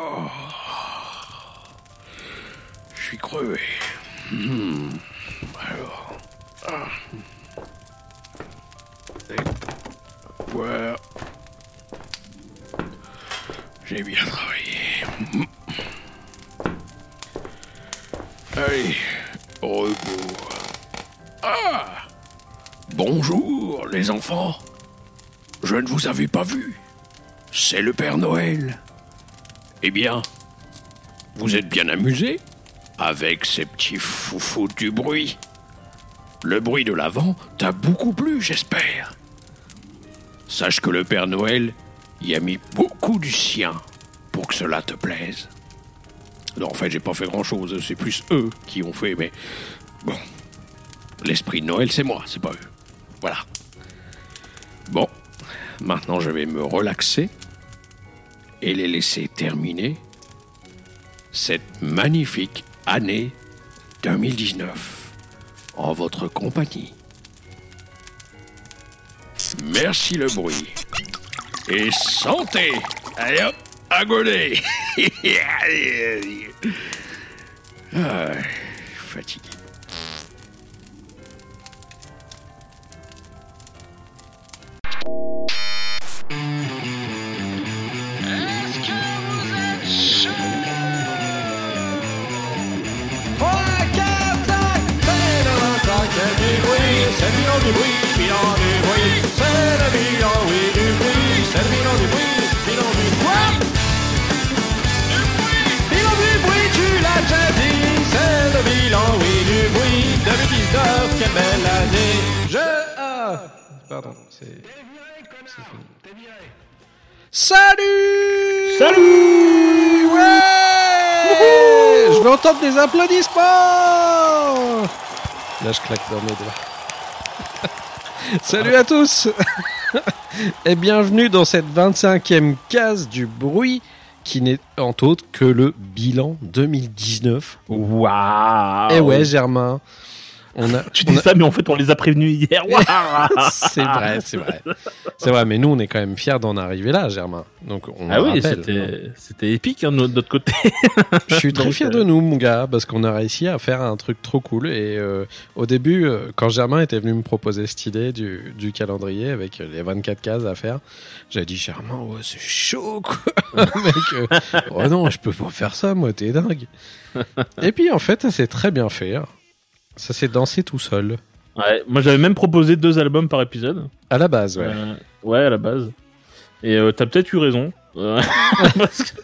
Oh. Je suis crevé. Hmm. Alors. Ah. J'ai bien travaillé. Hmm. Allez, repos. Ah Bonjour, les enfants. Je ne vous avais pas vu. C'est le Père Noël. Eh bien, vous êtes bien amusés avec ces petits foufous du bruit. Le bruit de l'avant t'a beaucoup plu, j'espère. Sache que le Père Noël y a mis beaucoup du sien pour que cela te plaise. Non, en fait, j'ai pas fait grand chose, c'est plus eux qui ont fait, mais bon. L'esprit de Noël, c'est moi, c'est pas eux. Voilà. Bon, maintenant je vais me relaxer et les laisser terminer cette magnifique année 2019 en votre compagnie. Merci le bruit. Et santé Allez hop, à ah, Fatigué. Salut Salut Ouais Je veux entendre des applaudissements Là, je claque dans mes doigts. Salut à tous Et bienvenue dans cette 25e case du bruit qui n'est en autre que le bilan 2019. Waouh Eh ouais, Germain. On a, Tu on dis a- ça, mais en fait, on les a prévenus hier. C'est vrai, c'est vrai. C'est vrai, mais nous, on est quand même fiers d'en arriver là, Germain. Donc, on Ah oui, c'était épique hein, de notre- côté. Je suis très fier euh, de nous, mon gars, parce qu'on a réussi à faire un truc trop cool. Et euh, au début, euh, quand Germain était venu me proposer cette idée du, du calendrier avec les 24 cases à faire, j'ai dit Germain, ouais, c'est chaud, quoi. Mec, euh, oh non, je peux pas faire ça, moi, t'es dingue. et puis, en fait, ça s'est très bien fait. Ça s'est dansé tout seul. Ouais, moi, j'avais même proposé deux albums par épisode. À la base, ouais. Euh, ouais, à la base. Et euh, t'as peut-être eu raison. Euh, parce que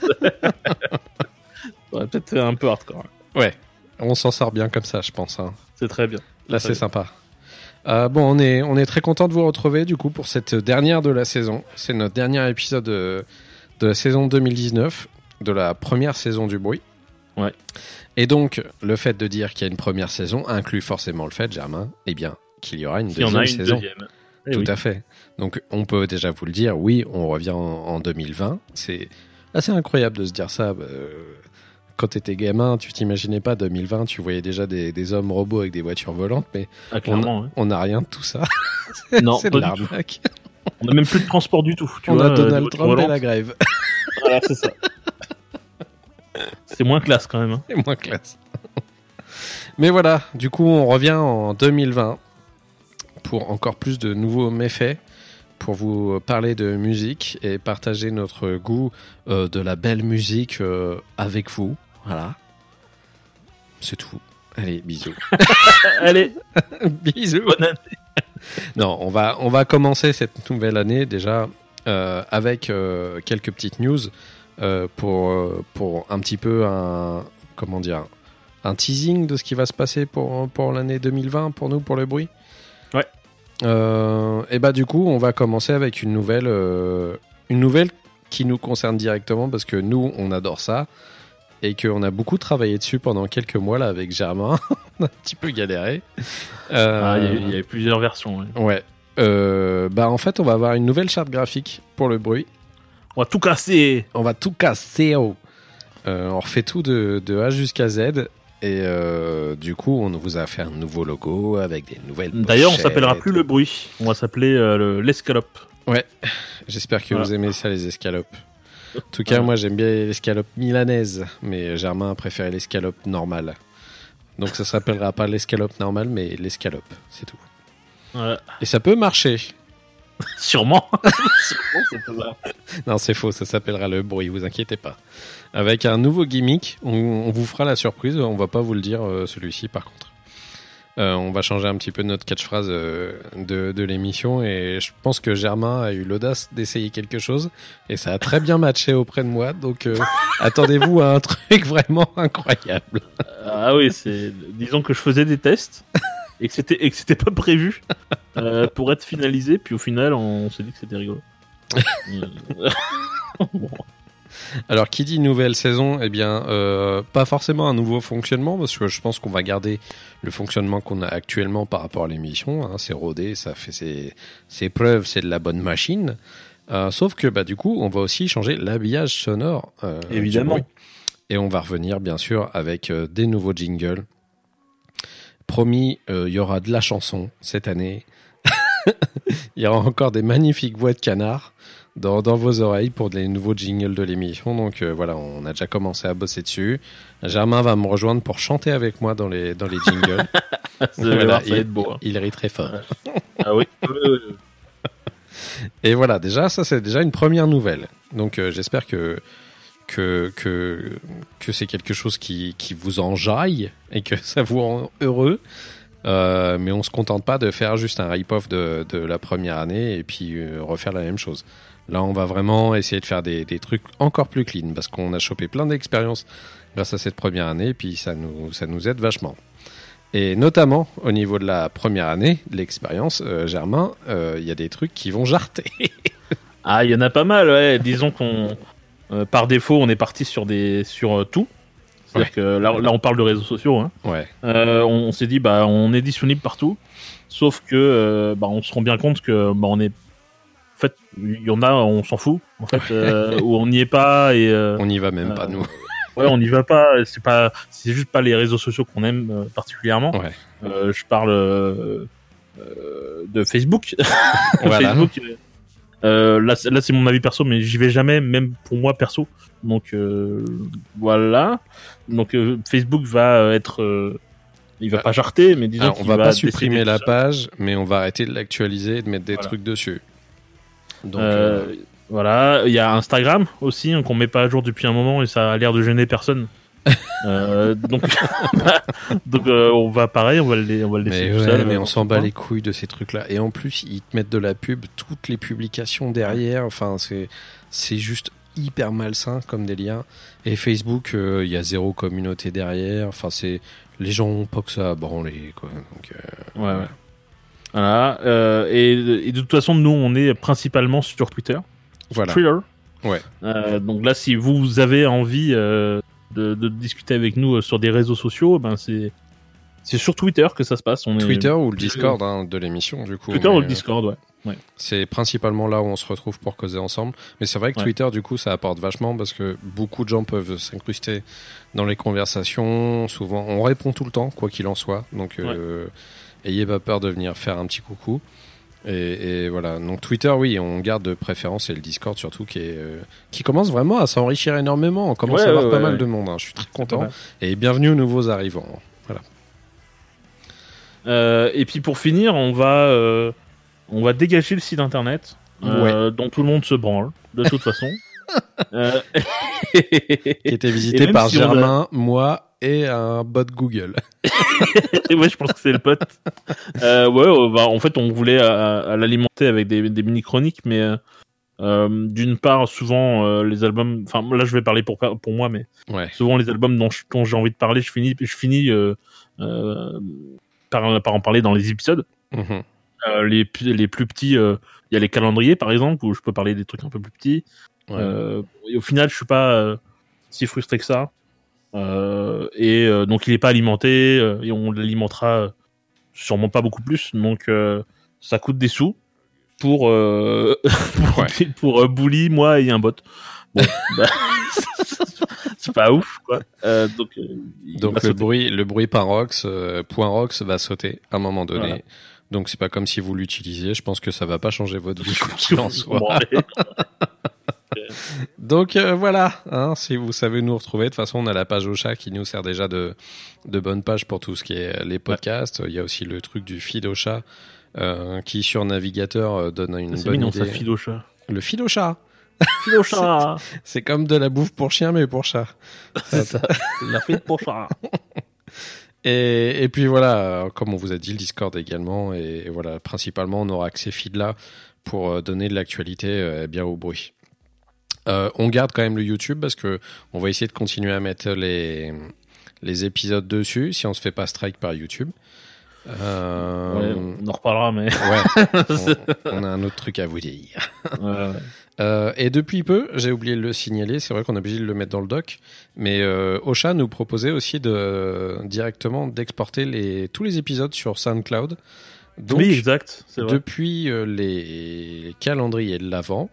peut-être fait un peu hardcore. Ouais. On s'en sort bien comme ça, je pense. hein. C'est très bien. Là, c'est sympa. Euh, bon, on est, on est très content de vous retrouver du coup pour cette dernière de la saison. C'est notre dernier épisode de, de la saison 2019, de la première saison du bruit. Ouais. Et donc, le fait de dire qu'il y a une première saison inclut forcément le fait, Germain, eh bien, qu'il y aura une Il y deuxième en a une saison. deuxième. Eh Tout oui. à fait. Donc, on peut déjà vous le dire, oui, on revient en, en 2020. C'est assez incroyable de se dire ça. euh, quand t'étais gamin, tu t'imaginais pas 2020, tu voyais déjà des, des hommes robots avec des voitures volantes, mais Ah, on n'a rien de tout ça. Non, c'est de l'arnaque. On a même plus de transport du tout. Tu On vois, a euh, Donald Trump et la grève. Voilà, c'est ça. C'est moins classe quand même. hein. C'est moins classe. Mais voilà, du coup, on revient en 2020 pour encore plus de nouveaux méfaits, pour vous parler de musique et partager notre goût euh, de la belle musique euh, avec vous. Voilà. C'est tout. Allez, bisous. Allez, bisous. bonne année. Non, on va, on va commencer cette nouvelle année déjà euh, avec quelques petites news euh, pour, euh, pour un petit peu un, comment dire, un teasing de ce qui va se passer pour, pour l'année 2020 pour nous, pour le bruit? Ouais. Euh, et bah du coup, on va commencer avec une nouvelle, euh, une nouvelle qui nous concerne directement parce que nous, on adore ça et qu'on a beaucoup travaillé dessus pendant quelques mois là avec Germain. on a un petit peu galéré. Euh, Ah, Il y, avait plusieurs versions. ouais. Ouais. Bah en fait, on va avoir une nouvelle charte graphique pour le bruit. On va tout casser. On va tout casser. oh. Euh, on refait tout de, de A jusqu'à Z. Et euh, du coup, on vous a fait un nouveau logo avec des nouvelles. D'ailleurs, on s'appellera plus le bruit. On va s'appeler euh, le- l'escalope. Ouais. J'espère que Voilà. vous aimez ça, les escalopes. En tout cas, moi j'aime bien l'escalope milanaise, mais Germain a préféré l'escalope normale. Donc ça s'appellera pas l'escalope normale, mais l'escalope, c'est tout. Et ça peut marcher. Sûrement. Non, c'est faux, ça s'appellera le bruit, vous inquiétez pas. Avec un nouveau gimmick, on, on vous fera la surprise, on va pas vous le dire euh, celui-ci par contre. Euh, on va changer un petit peu notre catchphrase euh, de, de l'émission et je pense que Germain a eu l'audace d'essayer quelque chose et ça a très bien matché auprès de moi, donc euh, attendez-vous à un truc vraiment incroyable. Ah oui, c'est. Disons que je faisais des tests et que c'était et que c'était pas prévu euh, pour être finalisé, puis au final, on, s'est dit que c'était rigolo. Bon. Alors, qui dit nouvelle saison Eh bien, euh, pas forcément un nouveau fonctionnement, parce que je pense qu'on va garder le fonctionnement qu'on a actuellement par rapport à l'émission. Hein, c'est rodé, ça fait ses, ses preuves, c'est de la bonne machine. Euh, sauf que, bah, du coup, on va aussi changer l'habillage sonore. euh, Évidemment. Et on va revenir, bien sûr, avec des nouveaux jingles. Promis, euh, il y aura de la chanson cette année. Il y aura encore des magnifiques voix de canard dans, dans vos oreilles pour les nouveaux jingles de l'émission. Donc euh, voilà, on a déjà commencé à bosser dessus. Germain va me rejoindre pour chanter avec moi dans les, dans les jingles. Voilà, voir, il, beau. hein. il rit très fort. Ah oui. Et voilà, déjà, ça c'est déjà une première nouvelle. Donc euh, j'espère que, que, que, que c'est quelque chose qui, qui vous enjaille et que ça vous rend heureux. Euh, mais on se contente pas de faire juste un rip-off de, de la première année et puis euh, refaire la même chose. Là, on va vraiment essayer de faire des, des trucs encore plus clean parce qu'on a chopé plein d'expériences grâce à cette première année et puis ça nous, ça nous aide vachement. Et notamment au niveau de la première année l'expérience, euh, Germain, il y a des trucs qui vont jarter. Ah, il y en a pas mal, ouais. Disons qu'on, euh, par défaut, on est parti sur des sur euh, tout. C'est-à-dire que là, là, on parle de réseaux sociaux. Hein. Ouais. Euh, on, on s'est dit, bah, on est disponible partout. Sauf que, bah, on se rend bien compte que, bah, on est. En fait, il y en a, on s'en fout. En fait, où on n'y est pas et. On n'y va même pas, nous. Ouais, on n'y va pas. C'est pas, c'est juste pas les réseaux sociaux qu'on aime particulièrement. Ouais. Je parle de Facebook. Voilà. Facebook. Euh, là, c'est- là, c'est mon avis perso, mais j'y vais jamais, même pour moi perso. Donc euh, voilà. Donc euh, Facebook va être, il va pas jarter, mais disons Alors, on qu'il va pas supprimer la page, mais on va arrêter de l'actualiser et de mettre des Voilà. trucs dessus. Donc, Voilà, il y a Instagram aussi hein, qu'on met pas à jour depuis un moment et ça a l'air de gêner personne. Euh, donc, donc euh, on va pareil, on va le, on va le laisser mais, tout ouais, seul. mais euh, on s'en bat les couilles de ces trucs-là. Et en plus, ils te mettent de la pub, toutes les publications derrière. Enfin, c'est c'est juste hyper malsain comme des liens. Et Facebook, euh, il y a zéro communauté derrière. Enfin, c'est les gens ont pas que ça à branler, quoi. Donc, euh. Ouais, ouais. Voilà. euh, et, et de toute façon, nous, on est principalement sur Twitter. voilà. Twitter. Ouais. Euh, donc là, si vous avez envie euh, de, de discuter avec nous euh, sur des réseaux sociaux, ben c'est c'est sur Twitter que ça se passe. On est- Twitter ou le Discord hein, de l'émission, du coup. Twitter mais, ou le euh, Discord, ouais. C'est principalement là où on se retrouve pour causer ensemble. Mais c'est vrai que Ouais. Twitter, du coup, ça apporte vachement parce que beaucoup de gens peuvent s'incruster dans les conversations. Souvent, on répond tout le temps, quoi qu'il en soit. Donc, euh, ayez pas peur de venir faire un petit coucou. Et, et voilà. Donc, Twitter, oui, on garde de préférence et le Discord surtout qui, est, euh, qui commence vraiment à s'enrichir énormément. On commence Ouais, à avoir ouais, pas ouais, mal de monde. hein. Je suis très content. Et bienvenue aux nouveaux arrivants. Euh, et puis pour finir, on va, euh, on va dégager le site internet dont tout le monde se branle, de toute façon. Euh, Qui était visité par si a- Germain, moi et un bot Google. ouais, je pense que c'est le pote. Euh, ouais, on va- en fait, on voulait euh, à l'alimenter avec des, des mini-chroniques, mais euh, euh, d'une part, souvent, euh, les albums... Enfin, là, je vais parler pour, pour moi, mais Ouais. souvent, les albums dont, j'ai envie de parler, je finis, je finis euh, euh, par, par en parler dans les épisodes. Mhm. Euh, les, plus- les plus petits, euh, il y a les calendriers, par exemple, où je peux parler des trucs un peu plus petits. Ouais. Euh, et au final, je suis pas euh, si frustré que ça. Euh, et donc, il est pas alimenté et on l'alimentera sûrement pas beaucoup plus. Donc, ça coûte des sous pour euh, pour, Ouais. pour euh, Bully, moi et un bot. Bon, bah, c'est pas ouf, quoi. Euh, donc, le sauter. bruit, le bruit par Rox, point Rox va sauter à un moment donné. Voilà. Donc c'est pas comme si vous l'utilisiez. Je pense que ça va pas changer votre vie en pense Donc euh, voilà, hein, si vous savez nous retrouver, de toute façon on a la page Ocha qui nous sert déjà de, de bonne page pour tout ce qui est les podcasts. Il y a aussi le truc du feed Ocha euh, qui sur navigateur euh, donne une C'est bonne mignon, idée. ça file au chat. Le feed au chat c'est comme de la bouffe pour chien mais pour chat. C'est ça. La file pour chat. Et, et puis voilà, euh, comme on vous a dit, le Discord également. Et, et voilà, principalement, on aura accès feed là pour euh, donner de l'actualité euh, bien au bruit. Euh, on garde quand même le YouTube parce que on va essayer de continuer à mettre les, les épisodes dessus si on se fait pas strike par YouTube. Euh, Ouais, on en reparlera, mais. ouais, on, on a un autre truc à vous dire. Ouais. Euh, et depuis peu, j'ai oublié de le signaler, c'est vrai qu'on est obligé de le mettre dans le doc, mais euh, Ocha nous proposait aussi de directement d'exporter les, tous les épisodes sur SoundCloud. Donc, oui, exact. Vrai. depuis les calendriers de l'avant,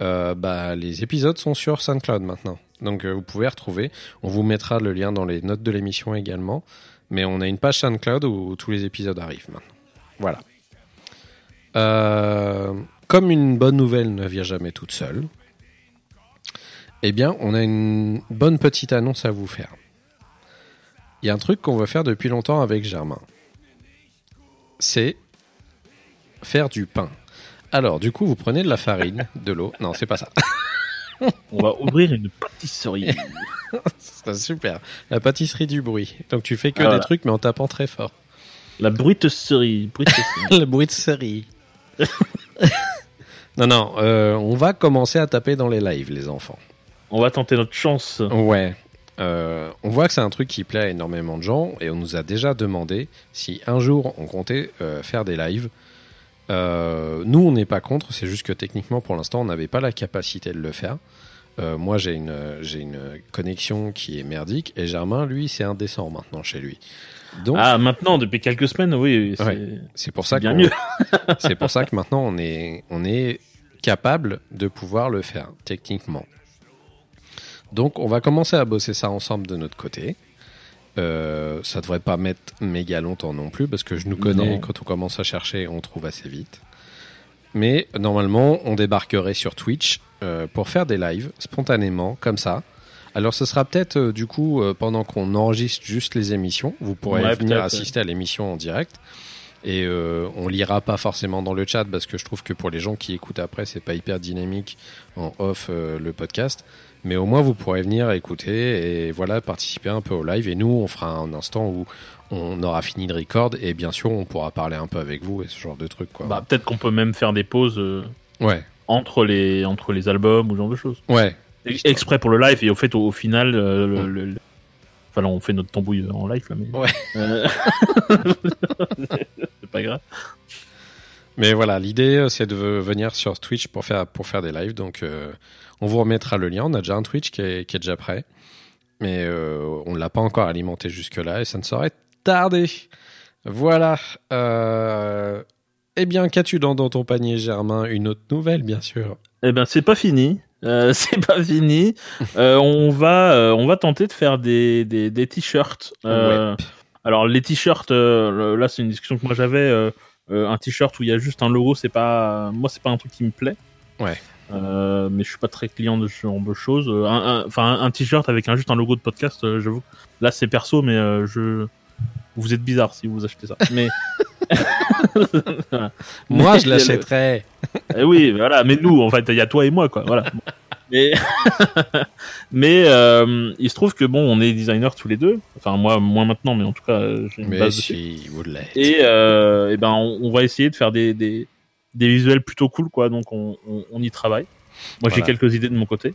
euh, bah, les épisodes sont sur SoundCloud maintenant. Donc euh, vous pouvez retrouver. On vous mettra le lien dans les notes de l'émission également. Mais on a une page SoundCloud où tous les épisodes arrivent maintenant. Voilà. Euh, comme une bonne nouvelle ne vient jamais toute seule, eh bien, on a une bonne petite annonce à vous faire. Il y a un truc qu'on veut faire depuis longtemps avec Germain. C'est faire du pain. Alors, du coup, vous prenez de la farine, de l'eau. Non, c'est pas ça. On va ouvrir une pâtisserie. Ce serait super. La pâtisserie du bruit. Donc, tu fais que Ah, des trucs, mais en tapant très fort. La bruitisserie. bruitisserie. Le bruit de série. non, non, euh, on va commencer à taper dans les lives, les enfants. On va tenter notre chance. Ouais. Euh, on voit que c'est un truc qui plaît à énormément de gens et on nous a déjà demandé si un jour on comptait euh, faire des lives. Euh, nous, on n'est pas contre, c'est juste que techniquement, pour l'instant, on n'avait pas la capacité de le faire. Euh, moi, j'ai une, j'ai une connexion qui est merdique et Germain, lui, c'est indécent maintenant chez lui. Donc, Ah, maintenant, depuis quelques semaines, oui. c'est- Ouais. c'est pour ça bien mieux. c'est pour ça que maintenant on est, on est capable de pouvoir le faire techniquement. Donc on va commencer à bosser ça ensemble de notre côté. Euh, ça devrait pas mettre méga longtemps non plus parce que je nous connais, Non. quand on commence à chercher, on trouve assez vite. Mais normalement, on débarquerait sur Twitch euh, pour faire des lives spontanément, comme ça. Alors ce sera peut-être euh, du coup pendant qu'on enregistre juste les émissions, vous pourrez Ouais, venir assister à l'émission en direct. Et on lira pas forcément dans le chat parce que je trouve que pour les gens qui écoutent après, c'est pas hyper dynamique en off le podcast. Mais au moins vous pourrez venir écouter et voilà participer un peu au live. Et nous, on fera un instant où on aura fini le record et bien sûr on pourra parler un peu avec vous et ce genre de trucs quoi. Bah, peut-être qu'on peut même faire des pauses euh, ouais, entre, les, entre les albums ou ce genre de choses. ouais, Exprès pour le live et au fait, au, au final, euh, le, le- le- Enfin, là, on fait notre tambouille en live, là, mais. Ouais. Euh, c'est pas grave. Mais voilà, l'idée c'est de venir sur Twitch pour faire pour faire des lives. Donc euh, on vous remettra le lien. On a déjà un Twitch qui est, qui est déjà prêt, mais euh, on l'a pas encore alimenté jusque là et ça ne saurait tarder. Voilà. Euh... Eh bien, qu'as-tu dans, dans ton panier, Germain? Une autre nouvelle, bien sûr. Eh ben, c'est pas fini. Euh, c'est pas fini. Euh, on va, on va tenter de faire des, des, des t-shirts. Alors les t-shirts, là c'est une discussion que moi j'avais. un t-shirt où il y a juste un logo, c'est pas, moi c'est pas un truc qui me plaît. Ouais. Euh, mais je suis pas très client de ce genre de choses. Euh, un- un- Enfin, un, t-shirt avec un, juste un logo de podcast, euh, j'avoue. Là c'est perso, mais euh, je, vous êtes bizarre si vous achetez ça. Mais Voilà. Moi, Mais je l'achèterais. eh oui, voilà, mais nous, en fait, il y a toi et moi, quoi. Voilà. Mais, mais euh, il se trouve que bon, on est designers tous les deux. Enfin, moi, moins maintenant, mais en tout cas, j'ai une Mais base si, vous. Et, euh, eh ben, on, on va essayer de faire des, des, des visuels plutôt cool, quoi. Donc, on, on, on y travaille. Moi, j'ai quelques idées de mon côté.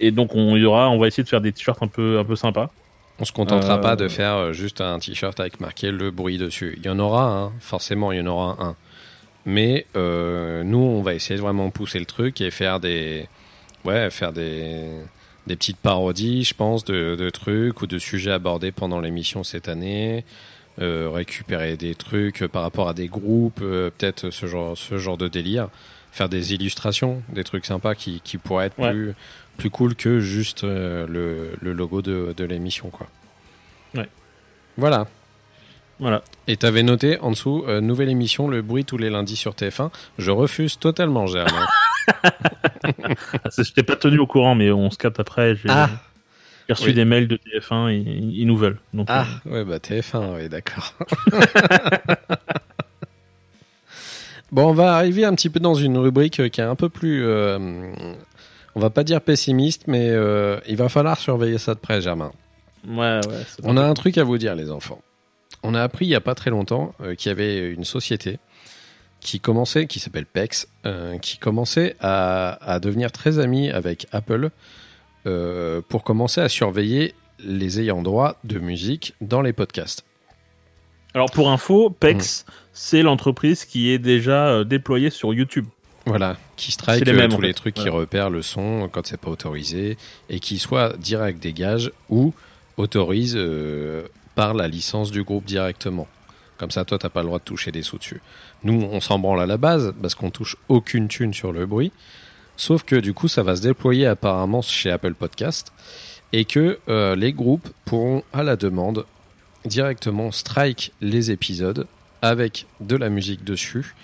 Et donc, on y aura, on va essayer de faire des t-shirts un peu, un peu sympas. On se contentera Euh, pas de faire euh, juste un t-shirt avec marqué le bruit dessus. Il y en aura un, forcément, il y en aura un. Mais euh, nous, on va essayer de vraiment pousser le truc et faire des, ouais, faire des, des petites parodies, je pense, de, de trucs ou de sujets abordés pendant l'émission cette année. Euh, récupérer des trucs par rapport à des groupes, euh, peut-être ce genre, ce genre de délire. Faire des illustrations, des trucs sympas qui, qui pourraient être Ouais. plus, plus cool que juste euh, le, le logo de, de l'émission, quoi. Ouais. Voilà. Voilà. Et t'avais noté en dessous, euh, nouvelle émission, le bruit tous les lundis sur TF1. Je refuse totalement, Germain. Je t'ai pas tenu au courant, mais on se capte après. J'ai Ah, j'ai reçu oui. des mails de TF1 et ils nous veulent. Donc, ah, euh, ouais, bah TF1, oui, d'accord. bon, on va arriver un petit peu dans une rubrique euh, qui est un peu plus, euh, on va pas dire pessimiste, mais euh, il va falloir surveiller ça de près, Germain. ouais, ouais. On a un truc à vous dire, les enfants. On a appris il y a pas très longtemps euh, qu'il y avait une société qui commençait, qui s'appelle PEX, qui commençait à, à devenir très amie avec Apple euh, pour commencer à surveiller les ayants droit de musique dans les podcasts. Alors pour info, PEX, Mm. c'est l'entreprise qui est déjà euh, déployée sur YouTube. Voilà, qui strike les euh, mêmes, tous en les trucs qui repèrent le son quand c'est pas autorisé et qui soit direct dégage ou autorise euh, par la licence du groupe directement. Comme ça, toi, t'as pas le droit de toucher des sous dessus. Nous, on s'en branle à la base parce qu'on touche aucune thune sur le bruit. Sauf que du coup, ça va se déployer apparemment chez Apple Podcast et que euh, les groupes pourront, à la demande, directement strike les épisodes avec de la musique dessus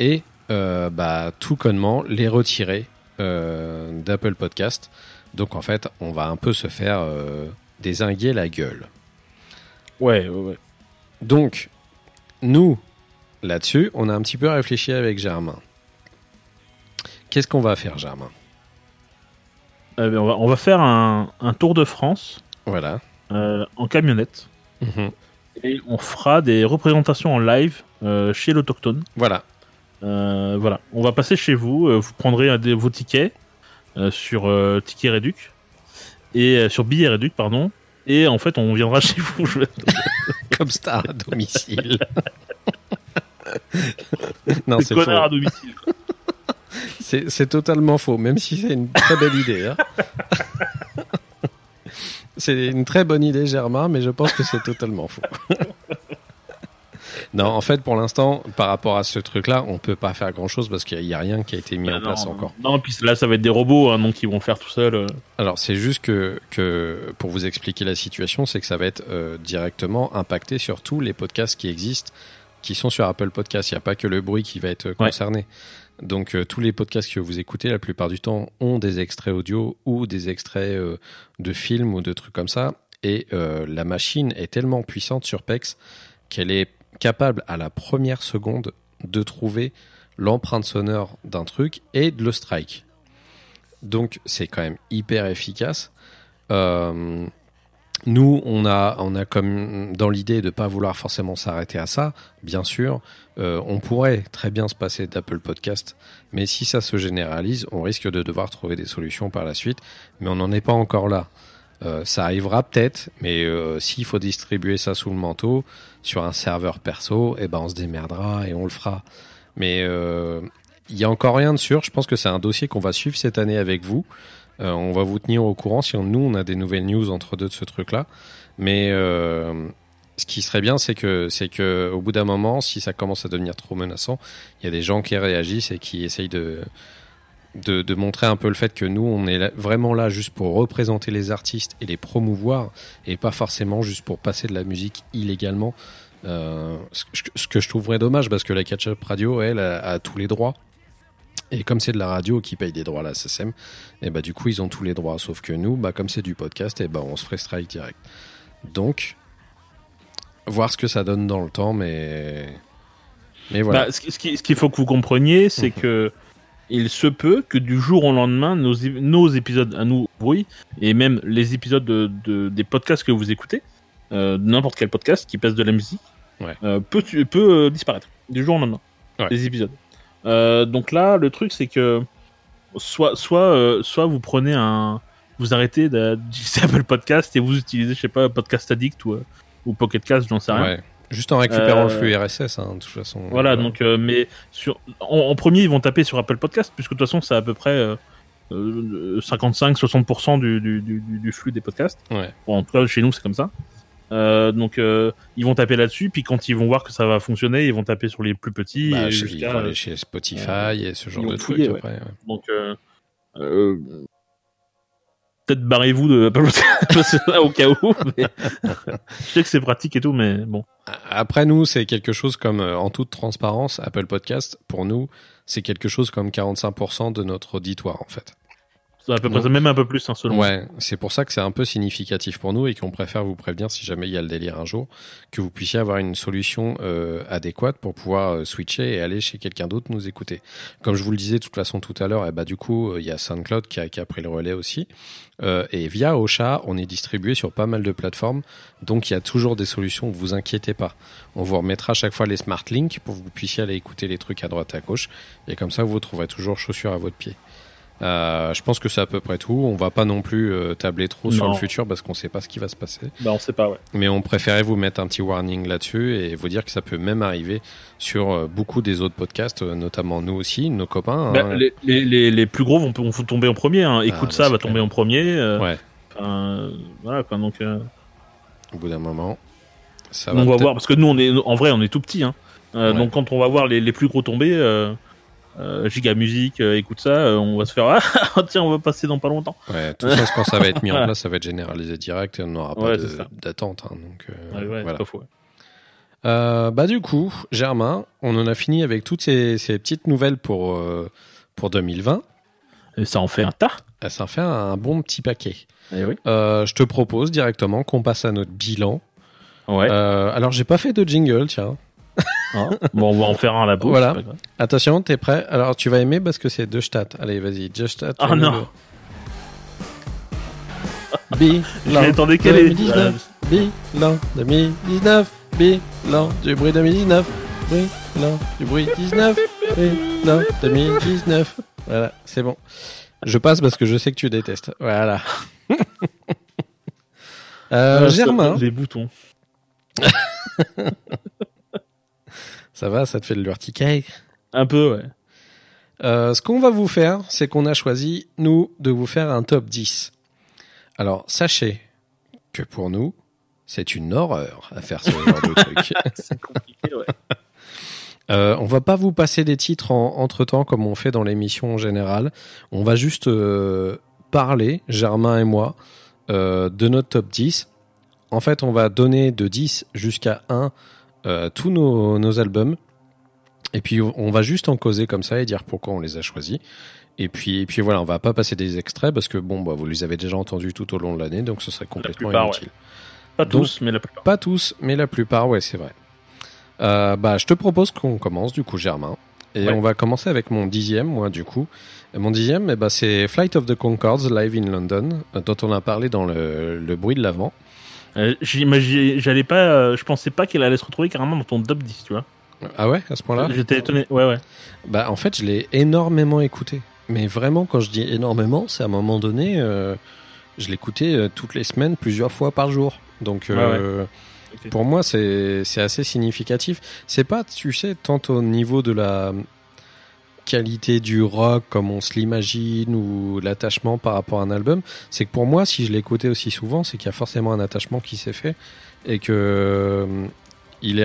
et euh, bah, tout connement les retirer euh, d'Apple Podcast. Donc en fait, on va un peu se faire désinguer la gueule. Ouais, ouais, ouais. Donc, nous, là-dessus, on a un petit peu réfléchi avec Germain. Qu'est-ce qu'on va faire, Germain Euh, ben, on, va, on va faire un, un tour de France Voilà. euh, en camionnette Mhm. et on fera des représentations en live euh, chez l'Autochtone. Voilà. Voilà, on va passer chez vous, vous prendrez des- vos tickets sur Ticket Réduc et sur Billet Réduc, pardon. Et en fait, on viendra chez vous. Comme star à domicile. non, c'est faux. à domicile. C'est totalement faux, même si c'est une très belle idée. hein. c'est une très bonne idée, Germain, mais je pense que c'est totalement faux. non, en fait, pour l'instant, par rapport à ce truc-là, on peut pas faire grand-chose parce qu'il n'y a rien qui a été mis en Bah, place non, encore. Non, puis là, ça va être des robots, hein, donc ils vont faire tout seuls. euh. Alors, c'est juste que, que, pour vous expliquer la situation, c'est que ça va être euh, directement impacté sur tous les podcasts qui existent, qui sont sur Apple Podcasts. Il n'y a pas que le bruit qui va être concerné. Donc, euh, tous les podcasts que vous écoutez, la plupart du temps, ont des extraits audio ou des extraits euh, de films ou de trucs comme ça. Et euh, la machine est tellement puissante sur PEX qu'elle est capable à la première seconde de trouver l'empreinte sonore d'un truc et de le strike. Donc c'est quand même hyper efficace. Nous, on a, on a comme dans l'idée de pas vouloir forcément s'arrêter à ça, bien sûr. Euh, on pourrait très bien se passer d'Apple Podcast, mais si ça se généralise, on risque de devoir trouver des solutions par la suite. Mais on n'en est pas encore là. Euh, ça arrivera peut-être, mais euh, s'il faut distribuer ça sous le manteau sur un serveur perso, eh ben on se démerdera et on le fera. Mais euh, il y a encore rien de sûr. Je pense que c'est un dossier qu'on va suivre cette année avec vous. Euh, on va vous tenir au courant si on- nous on a des nouvelles news entre deux de ce truc-là. Mais euh, ce qui serait bien, c'est que c'est que au bout d'un moment, si ça commence à devenir trop menaçant, il y a des gens qui réagissent et qui essayent de de, montrer un peu le fait que nous, on est vraiment là juste pour représenter les artistes et les promouvoir, et pas forcément juste pour passer de la musique illégalement. Euh, ce, que- je trouverais dommage, parce que la catch-up radio, elle, a tous les droits. Et comme c'est de la radio qui paye des droits à la SSM, et bah du coup ils ont tous les droits. Sauf que nous, bah comme c'est du podcast, et bah on se ferait strike direct. Donc, voir ce que ça donne dans le temps, mais mais voilà. Bah, ce qui- ce qui- ce qu'il faut que vous compreniez, c'est Mhm. que il se peut que du jour au lendemain, nos, nos épisodes à nous bruit et même les épisodes de, de- des podcasts que vous écoutez, euh, n'importe quel podcast qui passe de la musique, Ouais. euh, peut, peut euh, disparaître du jour au lendemain. Ouais. Les épisodes. Euh, donc là, le truc, c'est que soit, soit, euh, soit vous prenez un. Vous arrêtez d'utiliser Apple Podcast et vous utilisez, je sais pas, Podcast Addict ou, euh, ou Pocket Cast, j'en sais rien. Ouais. Juste en récupérant le flux RSS, hein, de toute façon. Voilà, donc, mais sur, en, en premier, ils vont taper sur Apple Podcast, puisque de toute façon, c'est à peu près euh, euh, 55-60% du, du, du, du flux des podcasts. Ouais. Bon, en tout cas, chez nous, c'est comme ça. Euh, donc, euh, ils vont taper là-dessus, puis quand ils vont voir que ça va fonctionner, ils vont taper sur les plus petits. Bah, et chez- jusqu'à- ils vont aller chez Spotify et ce genre de trucs ouais. ouais. Donc, euh, euh, peut-être barrez-vous de au cas où. mais- je sais que c'est pratique et tout, mais bon. Après nous, c'est quelque chose comme, euh, en toute transparence, Apple Podcast, pour nous, c'est quelque chose comme 45% de notre auditoire en fait. C'est à peu près même un peu plus, hein, selon. Ouais, c'est pour ça que c'est un peu significatif pour nous et qu'on préfère vous prévenir si jamais il y a le délire un jour, que vous puissiez avoir une solution euh, adéquate pour pouvoir euh, switcher et aller chez quelqu'un d'autre nous écouter. Comme je vous le disais de toute façon tout à l'heure, eh bah, du coup, euh, il y a SoundCloud qui a, qui a pris le relais aussi. Euh, et via Ocha, on est distribué sur pas mal de plateformes, donc il y a toujours des solutions, vous inquiétez pas. On vous remettra à chaque fois les smart links pour que vous puissiez aller écouter les trucs à droite et à gauche, et comme ça vous trouverez toujours chaussures à votre pied. Euh, je pense que c'est à peu près tout. On va pas non plus euh, tabler trop sur le futur parce qu'on sait pas ce qui va se passer. Bah, on sait pas, ouais. Mais on préférait vous mettre un petit warning là-dessus et vous dire que ça peut même arriver sur euh, beaucoup des autres podcasts, notamment nous aussi, nos copains. Bah, hein. les, les, plus gros vont, vont tomber en premier. Hein. Écoute bah, ça, c'est va clair. tomber en premier. Ouais, voilà, quoi. Donc, au bout d'un moment, ça on va voir. Parce que nous, on est, en vrai, on est tout petit. Hein. Ouais. Donc, quand on va voir les, les plus gros tomber, euh, Giga Music, euh, écoute ça, euh, on va se faire Ah, tiens, on va passer dans pas longtemps. Ouais, tout ça, quand ça va être mis en place, ça va être généralisé direct et on n'aura pas Ouais, d'attente. hein, donc, Ouais, ouais, voilà. pas faux. bah du coup, Germain, on en a fini avec toutes ces, ces petites nouvelles pour, pour 2020. Et ça en fait un tas. Ah, Ça en fait un bon petit paquet. Eh oui. Je te propose directement qu'on passe à notre bilan. Ouais. Alors, j'ai pas fait de jingle, tiens. Hein. bon, on va en faire un à la bouche. Voilà. Attention, t'es prêt Alors, tu vas aimer parce que c'est deux stats. Allez, vas-y, deux stats. Ah fais-le. non. Bilan Je m'attendais qu'elle est. 2019. Bilan 2019. Bilan du bruit 2019. Bilan du bruit 19. Bilan 2019. Voilà, c'est bon. Je passe parce que je sais que tu détestes. Voilà. Euh, Ah, Germain, Les boutons. ça va, ça te fait de l'urticaire? Un peu, ouais. Euh, ce qu'on va vous faire, c'est qu'on a choisi, nous, de vous faire un top 10. Alors, sachez que pour nous, c'est une horreur à faire ce genre de truc. C'est compliqué, ouais. Euh, on va pas vous passer des titres en, entre temps comme on fait dans l'émission en général. On va juste euh, parler, Germain et moi, euh, de notre top 10. En fait, on va donner de 10 jusqu'à 1 euh, tous nos, nos albums. Et puis, on va juste en causer comme ça et dire pourquoi on les a choisis. Et puis, et puis voilà, on va pas passer des extraits parce que bon, bah, vous les avez déjà entendus tout au long de l'année, donc ce serait complètement plupart, inutile. Pas Donc- tous, mais la plupart. Pas tous, mais la plupart, ouais, c'est vrai. Euh, bah, je te propose qu'on commence, du coup, Germain. Et Ouais. on va commencer avec mon dixième, moi, du coup. Et mon dixième, eh ben, c'est Flight of the Concords live in London, euh, dont on a parlé dans le, le bruit de l'avant. Euh, J'allais pas. euh, je pensais pas qu'elle allait se retrouver carrément dans ton top 10, tu vois. Ah ouais, à ce point-là? J'étais étonné. Ouais, ouais. Bah, en fait, je l'ai énormément écouté. Mais vraiment, quand je dis énormément, c'est à un moment donné, euh, je l'écoutais toutes les semaines, plusieurs fois par jour. Donc, pour moi, c'est c'est assez significatif. C'est pas, tu sais, tant au niveau de la qualité du rock comme on se l'imagine ou l'attachement par rapport à un album, c'est que pour moi, si je l'écoutais aussi souvent, c'est qu'il y a forcément un attachement qui s'est fait et que euh, il,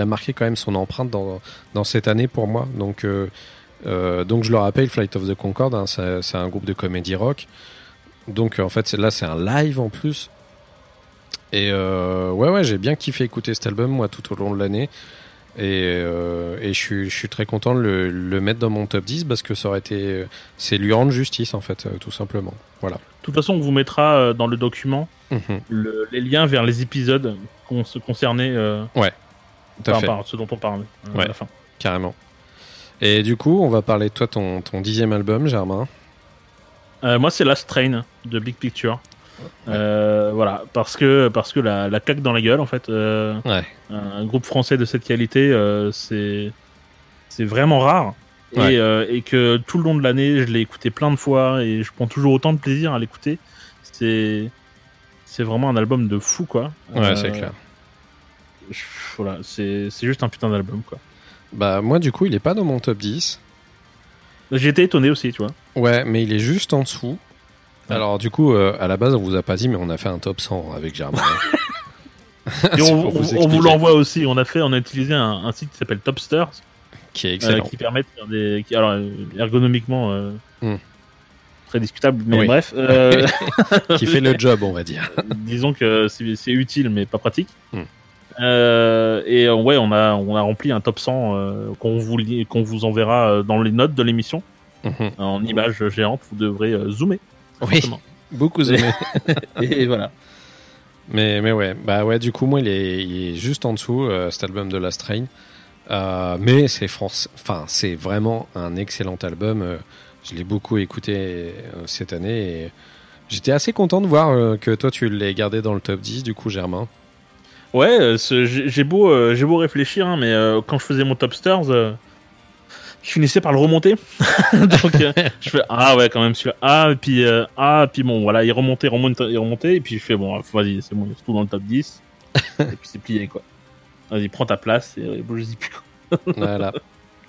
a marqué quand même son empreinte dans, cette année pour moi. Donc, euh, euh, donc je le rappelle, Flight of the Concorde, hein, c'est un groupe de comédie rock. Donc en fait, là, c'est un live en plus. Et ouais, ouais, j'ai bien kiffé écouter cet album, moi, tout au long de l'année. Et, euh, et je, suis, je suis très content de le, le mettre dans mon top 10 parce que ça aurait été. C'est lui rendre justice, en fait, euh, tout simplement. Voilà. De toute façon, on vous mettra euh, dans le document Mhm. le- les liens vers les épisodes qu'on se concernait euh, Tout par, fait, par ce dont on parle euh, Ouais. à la fin. carrément. Et du coup, on va parler de toi, ton, ton dixième album, Germain. Moi, c'est Last Train de Big Picture. Euh, voilà, parce que parce que la, la claque dans la gueule, en fait, euh, Ouais. un groupe français de cette qualité, euh, c'est c'est vraiment rare. Ouais. Et, et que tout le long de l'année, je l'ai écouté plein de fois et je prends toujours autant de plaisir à l'écouter. C'est c'est vraiment un album de fou, quoi. Ouais, c'est clair. je- Voilà, c'est c'est juste un putain d'album, quoi. Bah, moi, du coup, il est pas dans mon top 10. J'ai été étonné aussi, tu vois. Ouais, mais il est juste en dessous. Alors, du coup, euh, à la base, on vous a pas dit, mais on a fait un top 100 avec Germain. Et on, vous l'envoie aussi. On a fait, on a utilisé un, un site qui s'appelle Topsters, Qui est euh, excellent. qui permet de faire des, qui- alors euh, ergonomiquement euh, Hmm. très discutable, mais Oui. bref, euh, qui fait le job, on va dire. disons que c'est utile mais pas pratique. Hmm. Euh, et euh, ouais, on a, on a rempli un top 100 euh, qu'on vous, qu'on vous enverra euh, dans les notes de l'émission Mhm. en images géantes. Vous devrez euh, zoomer. Oui, beaucoup zoomé. Et voilà. mais, mais ouais, bah ouais, du coup, moi, il est, il est juste en dessous, euh, cet album de Last Train. Euh, mais c'est France, enfin, c'est vraiment un excellent album. euh, je l'ai beaucoup écouté euh, cette année et j'étais assez content de voir euh, que toi, tu l'as gardé dans le top 10, du coup, Germain. Ouais, j'ai beau, euh, j'ai beau réfléchir, hein, mais euh, quand je faisais mon top stars, euh, je finissais par le remonter. Donc euh, je fais ah ouais quand même celui-là. Ah et puis euh, ah puis bon voilà il remontait, remontait, il remontait et puis je fais bon vas-y c'est bon il a tout dans le top 10 et puis c'est plié quoi. Vas-y prends ta place et, et bon, je dis plus quoi. Voilà.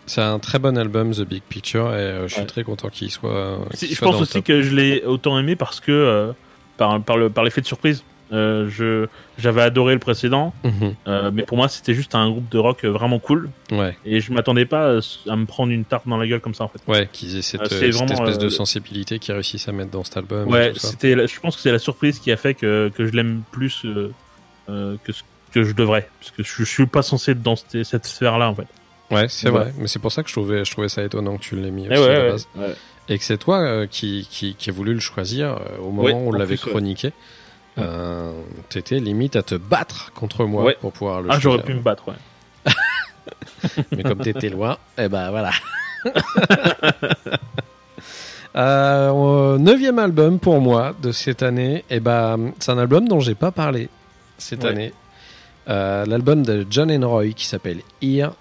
C'est un très bon album, The Big Picture, et euh, je suis Ouais. très content qu'il soit. Je soit pense dans le aussi top. que je l'ai autant aimé parce que euh, par par le par l'effet de surprise. Euh, j'avais adoré le précédent, Mhm. euh, mais pour moi c'était juste un groupe de rock euh, vraiment cool Ouais, et je m'attendais pas à, me prendre une tarte dans la gueule comme ça en fait. ouais, qu'ils aient cette, c'est euh, cette espèce de euh, sensibilité qu'ils réussissent à mettre dans cet album. Ouais, c'était. Je pense que c'est la surprise qui a fait que, que je l'aime plus euh, euh, que ce que je devrais, parce que je, je suis pas censé être dans cette, cette sphère-là en fait. Ouais, c'est Ouais. vrai. Mais c'est pour ça que je trouvais, je trouvais ça étonnant que tu l'aies mis Eh aussi ouais, à la base. Et que c'est toi euh, qui, qui, qui a voulu le choisir euh, au moment où on l'avait chroniqué. Euh, T'étais limite à te battre contre moi Ouais. pour pouvoir le Ah, j'aurais pu me battre. Ouais. Mais comme t'étais loin, eh ben voilà. euh, neuvième album pour moi de cette année, et ben c'est un album dont j'ai pas parlé cette Ouais. année. Euh, L'album de John Enroy qui s'appelle Here.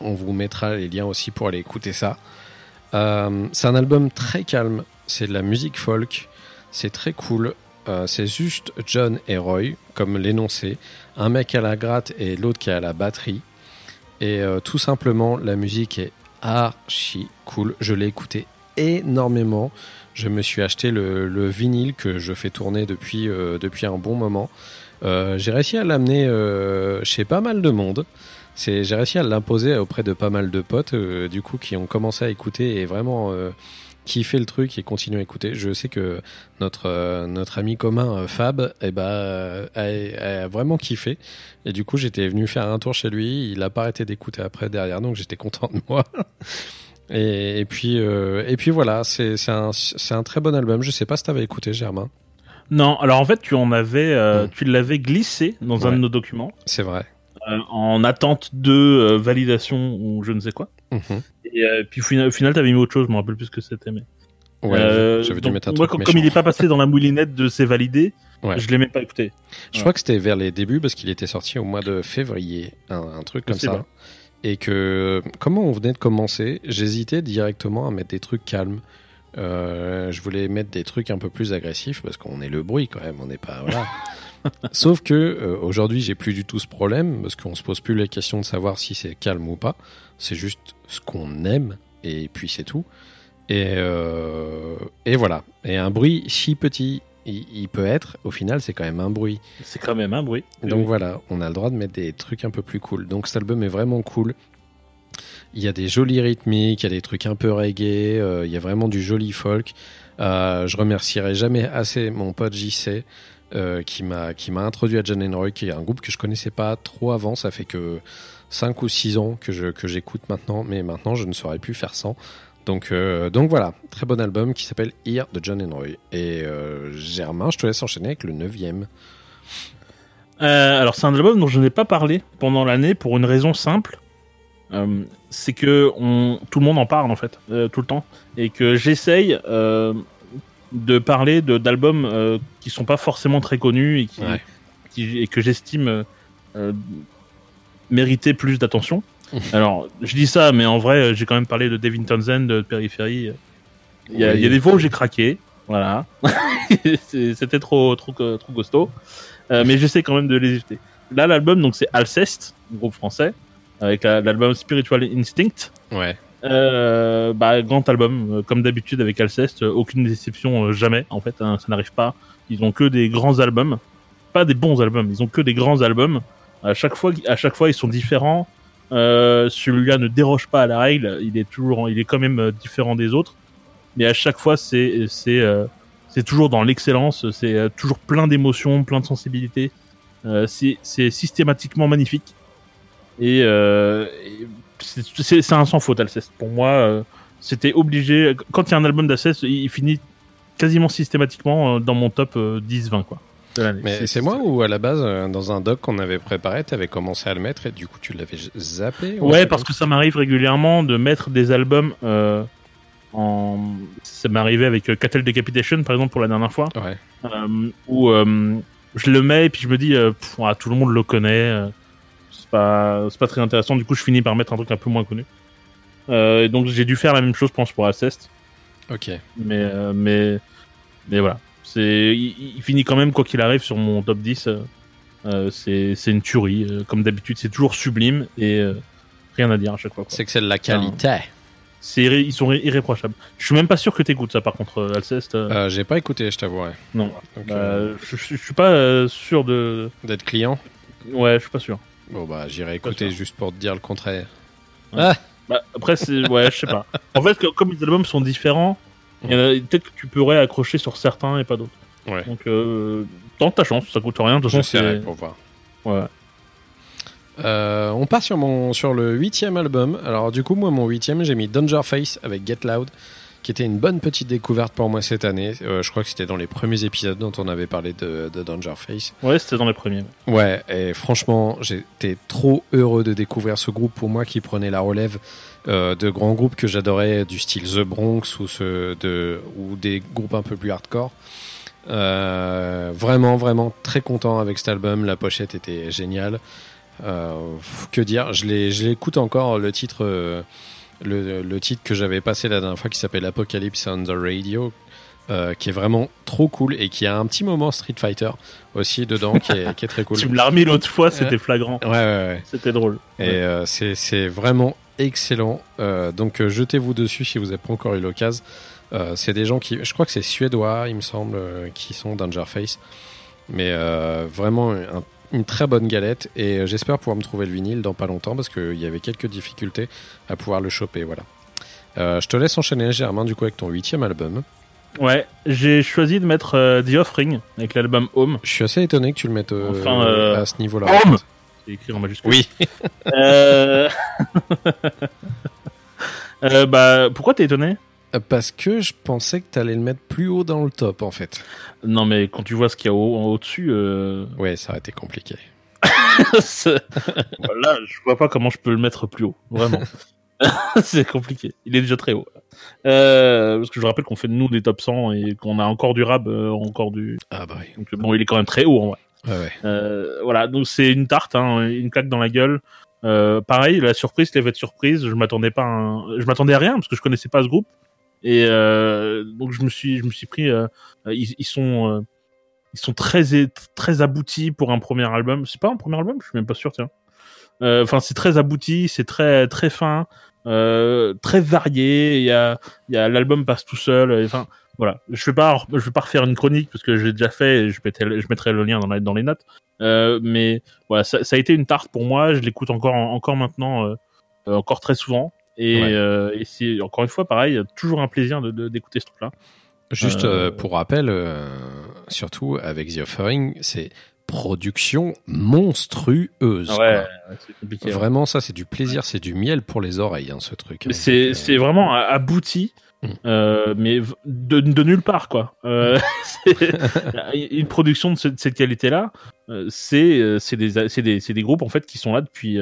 On vous mettra les liens aussi pour aller écouter ça. Euh, c'est un album très calme. C'est de la musique folk. C'est très cool. Euh, c'est juste John et Roy, comme l'énoncé. Un mec à la gratte et l'autre qui est à la batterie. Et euh, tout simplement, la musique est archi cool. Je l'ai écouté énormément. Je me suis acheté le, le vinyle que je fais tourner depuis, euh, depuis un bon moment. J'ai réussi à l'amener chez pas mal de monde. J'ai réussi à l'imposer auprès de pas mal de potes, du coup, qui ont commencé à écouter et vraiment kiffé le truc et continuent à écouter. Je sais que notre euh, notre ami commun euh, Fab, eh ben, euh, a, a vraiment kiffé. Et du coup, j'étais venu faire un tour chez lui. Il a pas arrêté d'écouter après derrière, donc j'étais content de moi. Et, et puis euh, et puis voilà, c'est un un très bon album. Je sais pas si t'avais écouté Germain. Non, alors en fait, tu en avais, euh, Mm. tu l'avais glissé dans un de nos documents C'est vrai. en attente de validation ou je ne sais quoi. Mhm. Et euh, puis au final, t'avais mis autre chose. Je me rappelle plus ce que c'était. Mais Ouais, Euh, j'avais dû mettre un moi, truc comme, il n'est pas passé dans la moulinette de ses validés, Ouais. je l'ai même pas écouté. Je crois que c'était vers les débuts parce qu'il était sorti au mois de février, un, un truc comme ça. Et que, comment on venait de commencer, j'hésitais directement à mettre des trucs calmes. Euh, je voulais mettre des trucs un peu plus agressifs parce qu'on est le bruit quand même, on n'est pas. Voilà. Sauf que euh, aujourd'hui, j'ai plus du tout ce problème parce qu'on se pose plus la question de savoir si c'est calme ou pas. C'est juste ce qu'on aime et puis c'est tout. Et, euh, et voilà. Et un bruit si petit il, il peut être, au final, c'est quand même un bruit. C'est quand même un bruit. Donc Oui. voilà, on a le droit de mettre des trucs un peu plus cool. Donc cet album est vraiment cool. Il y a des jolis rythmiques, il y a des trucs un peu reggae, euh, il y a vraiment du joli folk. Euh, je remercierai jamais assez mon pote JC euh, qui m'a qui m'a introduit à John Roy, qui est un groupe que je connaissais pas trop avant. Ça fait que 5 ou 6 ans que je que j'écoute maintenant, mais maintenant je ne saurais plus faire sans. Donc euh, donc voilà, très bon album qui s'appelle Here de John Roy. Et euh, Germain, je te laisse enchaîner avec le neuvième. Euh, alors c'est un album dont je n'ai pas parlé pendant l'année pour une raison simple. C'est que on, tout le monde en parle en fait tout le temps et que j'essaye de parler de d'albums qui sont pas forcément très connus et qui, Ouais. qui- et que j'estime mériter plus d'attention. Alors je dis ça mais en vrai j'ai quand même parlé de Devin Townsend de Periphery. Il y a, Oui. il y a des fois où j'ai craqué, voilà. C'était trop trop trop costaud. Euh, mais j'essaie quand même de les éviter. Là, l'album, donc c'est Alceste, groupe français, avec la- l'album Spiritual Instinct. Ouais. Euh, bah, grand album, euh, comme d'habitude avec Alceste, euh, aucune déception, jamais. En fait, hein, ça n'arrive pas. Ils ont que des grands albums, pas des bons albums. Ils ont que des grands albums. À chaque fois, à chaque fois, ils sont différents. Euh, Celui-là ne déroge pas à la règle. Il est toujours, il est quand même euh, différent des autres. Mais à chaque fois, c'est, c'est, euh, c'est toujours dans l'excellence. C'est euh, toujours plein d'émotions, plein de sensibilité. Euh, c'est c'est systématiquement magnifique. Et, euh, c'est- c'est un sans faute, Alceste. Pour moi, c'était obligé. Quand il y a un album d'Alceste, il il finit quasiment systématiquement dans mon top euh, 10-20, quoi. De l'année. Mais c'est moi ou à la base, euh, dans un doc qu'on avait préparé, t'avais commencé à le mettre et du coup tu l'avais zappé Ouais, parce que ça m'arrive régulièrement de mettre des albums euh, en. Ça m'est arrivé avec euh, Cattle Decapitation, par exemple, pour la dernière fois, Ouais. euh, où euh, je le mets et puis je me dis, euh, pff, ah, tout le monde le connaît, euh, c'est pas, c'est pas très intéressant. Du coup, je finis par mettre un truc un peu moins connu. Euh, et donc, j'ai dû faire la même chose, je pense, pour Alceste. Ok. Mais, euh, mais, mais voilà. C'est, il, il finit quand même, quoi qu'il arrive, sur mon top 10. euh, euh, c'est, c'est une tuerie. euh, comme d'habitude, c'est toujours sublime et euh, rien à dire à chaque fois. quoi. C'est que c'est de la qualité. C'est irré- ils sont irré- irréprochables. Je suis même pas sûr que t'écoutes ça, par contre, Alceste. euh, J'ai pas écouté, je t'avouerai. non. Donc, Bah, je, je- je suis pas sûr de. D'être client Ouais, je suis pas sûr. Bon bah j'irai écouter juste pour te dire le contraire. Bah, après, c'est. Ouais, je sais pas. En fait, comme les albums sont différents, peut-être que tu pourrais accrocher sur certains et pas d'autres. Ouais. Donc, euh, tente ta chance, ça coûte rien. De c'est- pour voir. Ouais. Euh, on part sur, mon, sur le huitième album. Alors du coup, moi, mon huitième, j'ai mis Danger Face avec Get Loud, qui était une bonne petite découverte pour moi cette année. Euh, je crois que c'était dans les premiers épisodes dont on avait parlé de, de Danger Face. Ouais, c'était dans les premiers. Ouais, et franchement, j'étais trop heureux de découvrir ce groupe pour moi qui prenait la relève euh, de grands groupes que j'adorais, du style The Bronx ou, ce, de, ou des groupes un peu plus hardcore. Euh, vraiment, vraiment très content avec cet album. La pochette était géniale. Que dire Je l'écoute encore le titre, le, le titre que j'avais passé la dernière fois qui s'appelle Apocalypse on the Radio, euh, qui est vraiment trop cool et qui a un petit moment Street Fighter aussi dedans, qui est, qui est très cool. Tu me l'as remis l'autre fois, c'était flagrant. Ouais, ouais, ouais. C'était drôle. Et euh, c'est c'est vraiment excellent. Euh, donc jetez-vous dessus si vous n'avez pas encore eu l'occasion. C'est des gens qui, je crois que c'est suédois, il me semble, qui sont Danger Face. Mais vraiment un- une très bonne galette. Et euh, j'espère pouvoir me trouver le vinyle dans pas longtemps parce qu'il y avait quelques difficultés à pouvoir le choper. Voilà. Euh, je te laisse enchaîner, Germain, du coup, avec ton huitième album. Ouais, j'ai choisi de mettre euh, The Offering avec l'album Home. Je suis assez étonné que tu le mettes euh, Enfin, à ce niveau-là. Home en fait. C'est écrit en majuscule. Oui. Bah, pourquoi t'es étonné? Parce que je pensais que tu allais le mettre plus haut dans le top, en fait. Non, mais quand tu vois ce qu'il y a au- en haut-dessus, euh... Ouais, ça a été compliqué. voilà, je vois pas comment je peux le mettre plus haut, vraiment. c'est compliqué. Il est déjà très haut. Euh, parce que je rappelle qu'on fait de nous des top 100 et qu'on a encore du rab, euh, encore du. Ah bah oui. Donc bon, il est quand même très haut en vrai. Ouais, ouais. Euh, voilà, donc c'est une tarte, hein, une claque dans la gueule. Euh, pareil, la surprise, l'effet de surprise, je m'attendais pas, à un- je m'attendais à rien parce que je connaissais pas ce groupe. Et euh, donc je me suis, je me suis pris. euh, ils, ils sont, euh, ils sont très, très aboutis pour un premier album. C'est pas un premier album, je suis même pas sûr, tiens. Euh, Enfin, c'est très abouti, c'est très, très fin, euh, très varié. Il y a, y a l'album passe tout seul. Enfin, voilà. Je vais pas, je vais pas refaire une chronique parce que j'ai déjà fait. Et je mettrai, je mettrai le lien dans, la- dans les notes. Euh, mais voilà, ça, a été une tarte pour moi. Je l'écoute encore, encore maintenant, euh, euh, encore très souvent. Et, Ouais. euh, et c'est encore une fois pareil, toujours un plaisir de- de- d'écouter ce truc-là. Juste Euh, euh, pour rappel, surtout avec The Offering, c'est production monstrueuse. c'est compliqué. ouais. Vraiment, ça, c'est du plaisir, c'est du miel pour les oreilles, hein, ce truc. hein. C'est vraiment a- abouti, Mm. euh, mais de, de nulle part quoi. Euh, c'est- une production de, ce- de cette qualité-là, euh, c'est des des des groupes en fait qui sont là depuis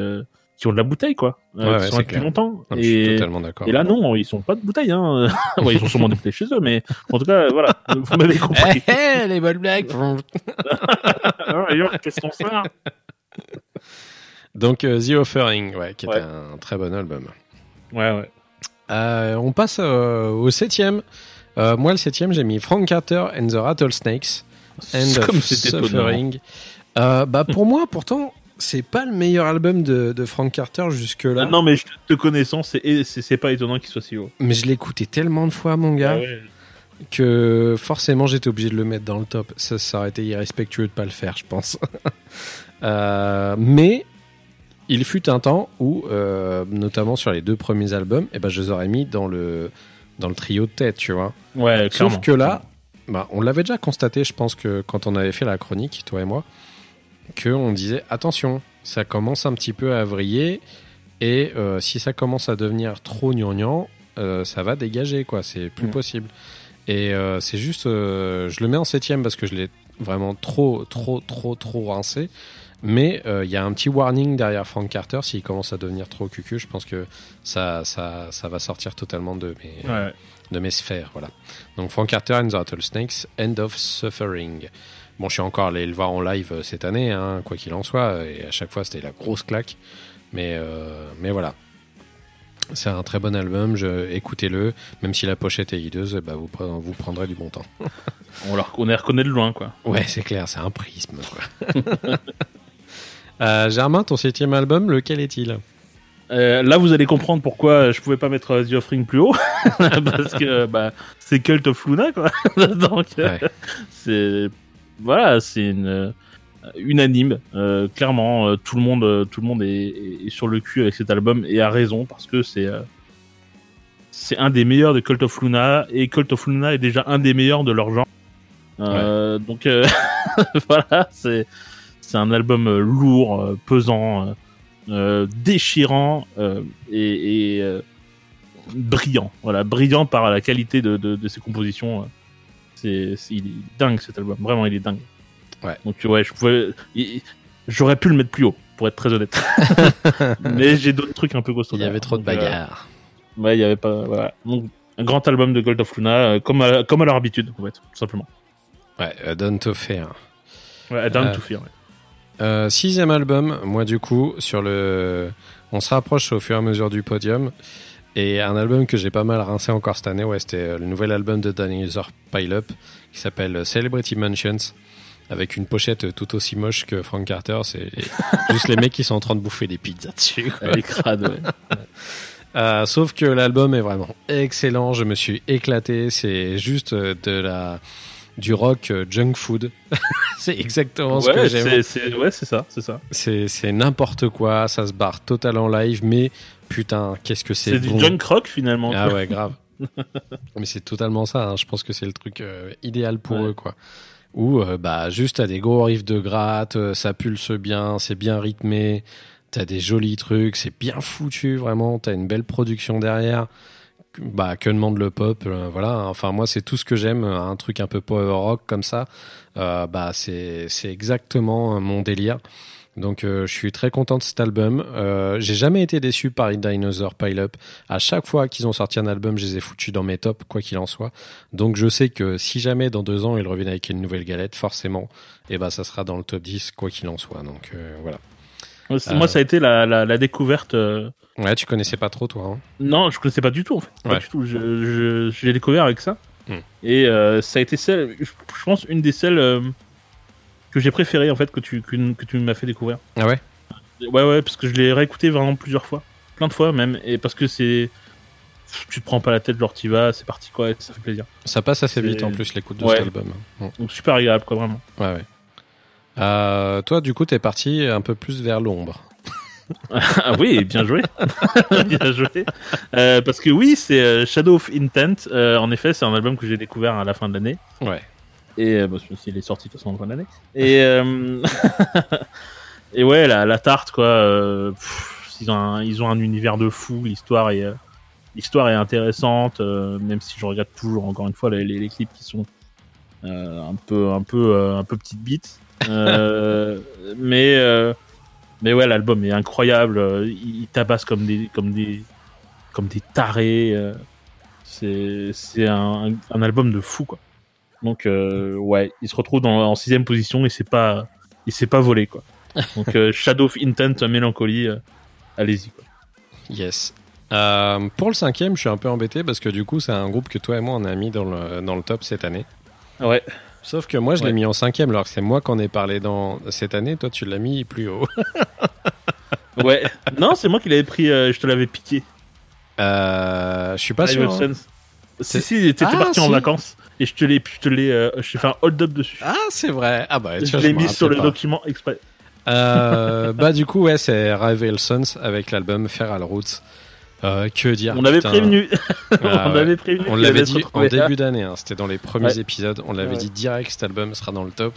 qui ont de la bouteille quoi, euh, Ouais, sont là depuis longtemps. non, je suis Et, totalement d'accord. et là non, ils sont pas de bouteille hein. ouais, ils ont sûrement des bouteilles chez eux, mais en tout cas voilà, vous m'avez compris. Eh, eh, les bonnes blagues Qu'est-ce qu'on fait là Donc, euh, The Offering, ouais, qui est un très bon album. Ouais ouais. Euh, on passe au septième. Moi, le septième, j'ai mis Frank Carter and the Rattlesnakes. Of Comme. Suffering. Bah, pour moi, pourtant, c'est pas le meilleur album de, de Frank Carter jusque-là. Ah, non mais je te connaissant, c'est pas étonnant qu'il soit si haut. Mais je l'ai écouté tellement de fois, mon gars, Ah ouais. que forcément j'étais obligé de le mettre dans le top. Ça, ça aurait été irrespectueux de pas le faire, je pense. Euh, mais il fut un temps où, euh, notamment sur les deux premiers albums, eh ben, je les aurais mis dans le, dans le trio de tête, tu vois. Ouais, Sauf que là, bah, on l'avait déjà constaté, je pense que quand on avait fait la chronique, toi et moi, que on disait attention, ça commence un petit peu à vriller et euh, si ça commence à devenir trop gnangnan, euh, ça va dégager quoi, c'est plus Mm. possible. Et euh, c'est juste, euh, je le mets en septième parce que je l'ai vraiment trop, trop, trop, trop rincé. Mais il y a un petit warning derrière Frank Carter s'il commence à devenir trop cucu. Je pense que ça, ça, ça va sortir totalement de mes, Ouais. de mes sphères. Voilà. Donc Frank Carter and the Rattlesnakes, End of Suffering. Bon, je suis encore allé le voir en live euh, cette année, hein, quoi qu'il en soit, et à chaque fois c'était la grosse claque. Mais, euh, mais voilà. C'est un très bon album, écoutez-le. Même si la pochette est hideuse, bah, vous, pre- vous prendrez du bon temps. On, leur, on les reconnaît de loin, quoi. Ouais, c'est clair, c'est un prisme. Quoi. Euh, Germain, ton septième album, lequel est-il? Euh, là, vous allez comprendre pourquoi je pouvais pas mettre The Offering plus haut. Parce que bah, c'est Cult of Luna, quoi. Donc, Ouais. c'est. Voilà, c'est une. euh, unanime. Euh, clairement, euh, tout le monde, euh, tout le monde est, sur le cul avec cet album et a raison parce que c'est. c'est un des meilleurs de Cult of Luna et Cult of Luna est déjà un des meilleurs de leur genre. Donc voilà, c'est c'est un album lourd, pesant, déchirant et, et, brillant. Voilà, brillant par la qualité de, de, de ses compositions. Euh. C'est il est dingue cet album, vraiment il est dingue. Ouais. Donc ouais, je pouvais, j'aurais pu le mettre plus haut, pour être très honnête. Mais j'ai d'autres trucs un peu costauds. Il y avait trop de euh, bagarres. Ouais, il y avait pas. Voilà. Donc, un grand album de Gold of Luna, euh, comme à, comme à leur habitude, en fait, tout simplement. Ouais, euh, Don't to Fear. Ouais, Down Euh, to Fear. ouais. Euh, sixième album, moi du coup, sur le, on se rapproche au fur et à mesure du podium. Et un album que j'ai pas mal rincé encore cette année, ouais, c'était euh, le nouvel album de Dinosaur Pile Up qui s'appelle Celebrity Mansions avec une pochette tout aussi moche que Frank Carter. C'est juste les mecs qui sont en train de bouffer des pizzas dessus. quoi. Crade, ouais. Euh, sauf que l'album est vraiment excellent. Je me suis éclaté. C'est juste euh, de la du rock euh, junk food. c'est exactement ce que j'aime. ouais, c'est ça, c'est ça. C'est c'est n'importe quoi, ça se barre total en live, mais putain, qu'est-ce que c'est C'est, bon. du junk rock finalement. Ah quoi. ouais, grave. mais c'est totalement ça, hein. je pense que c'est le truc euh, idéal pour Ouais. eux, quoi. Où, euh, bah, juste, t'as des gros riffs de gratte, euh, ça pulse bien, c'est bien rythmé, t'as des jolis trucs, c'est bien foutu, vraiment, t'as une belle production derrière. Bah, que demande le pop, euh, voilà. Enfin, moi, c'est tout ce que j'aime, euh, un truc un peu power rock comme ça. Euh, bah, c'est c'est exactement euh, mon délire. Donc euh, je suis très content de cet album. J'ai jamais été déçu par Dinosaur Pile Up. À chaque fois qu'ils ont sorti un album, je les ai foutus dans mes tops, quoi qu'il en soit. Donc je sais que si jamais dans deux ans ils reviennent avec une nouvelle galette, forcément, et ben ça sera dans le top 10, quoi qu'il en soit. Donc voilà. Euh. Moi, ça a été la, la, la découverte. euh, Ouais, tu connaissais pas trop toi. Hein Non, je connaissais pas du tout en fait. Pas du tout. Je, je, je l'ai découvert avec ça. Hmm. Et euh, ça a été celle, je, je pense, une des celles euh, que j'ai préférées en fait que tu, que, que tu m'as fait découvrir. Ah ouais? Ouais, ouais, parce que je l'ai réécouté vraiment plusieurs fois. Plein de fois même. Et parce que c'est. Tu te prends pas la tête, genre t'y vas, c'est parti quoi, et ça fait plaisir. Ça passe assez vite en plus l'écoute de Ouais. cet album. Mm. Donc super agréable quoi, vraiment. Ouais ouais. Euh, toi, du coup, t'es parti un peu plus vers l'ombre. Ah oui, bien joué. bien joué. Euh, parce que oui, c'est euh, Shadow of Intent. Euh, en effet, c'est un album que j'ai découvert à la fin de l'année. Ouais. Et bah, il est sorti de toute façon en fin d'année. Et, et ouais, la, la tarte, quoi. pff, ils, ont un, ils ont un univers de fou. L'histoire est, l'histoire est intéressante, même si je regarde toujours, encore une fois, les, les, les clips qui sont un peu, un peu, un peu petites bites. Euh, mais, euh, mais ouais, l'album est incroyable. Il, tabasse comme des, comme des, comme des tarés. euh, c'est, c'est un, un album de fou, quoi. Donc ouais, il se retrouve dans, en sixième position et c'est pas, il s'est pas volé quoi. Donc euh, Shadow of Intent, Mélancolie, euh, allez-y. Yes. Euh, pour le cinquième, je suis un peu embêté parce que du coup, c'est un groupe que toi et moi on a mis dans le, dans le top cette année. Ouais. Sauf que moi, je l'ai mis en cinquième, alors que c'est moi qu'on ai parlé dans cette année. Toi, tu l'as mis plus haut. Ouais. non, c'est moi qui l'avais pris, euh, je te l'avais piqué. Euh, je suis pas sûr. hein. Si si, t'étais Ah, parti en vacances et je te l'ai, je te l'ai, euh, je fait un hold up dessus. Ah, c'est vrai. Ah bah, tu je l'ai mis sur le pas. document exprès. Euh, bah du coup, ouais, c'est Rival Sons avec l'album Feral Roots. Euh, que dire On avait putain. prévenu. Ah, on ouais. avait prévenu. On qu'il l'avait dit en début d'année, hein, c'était dans les premiers Ouais. épisodes, on l'avait Ouais. dit direct cet album sera dans le top.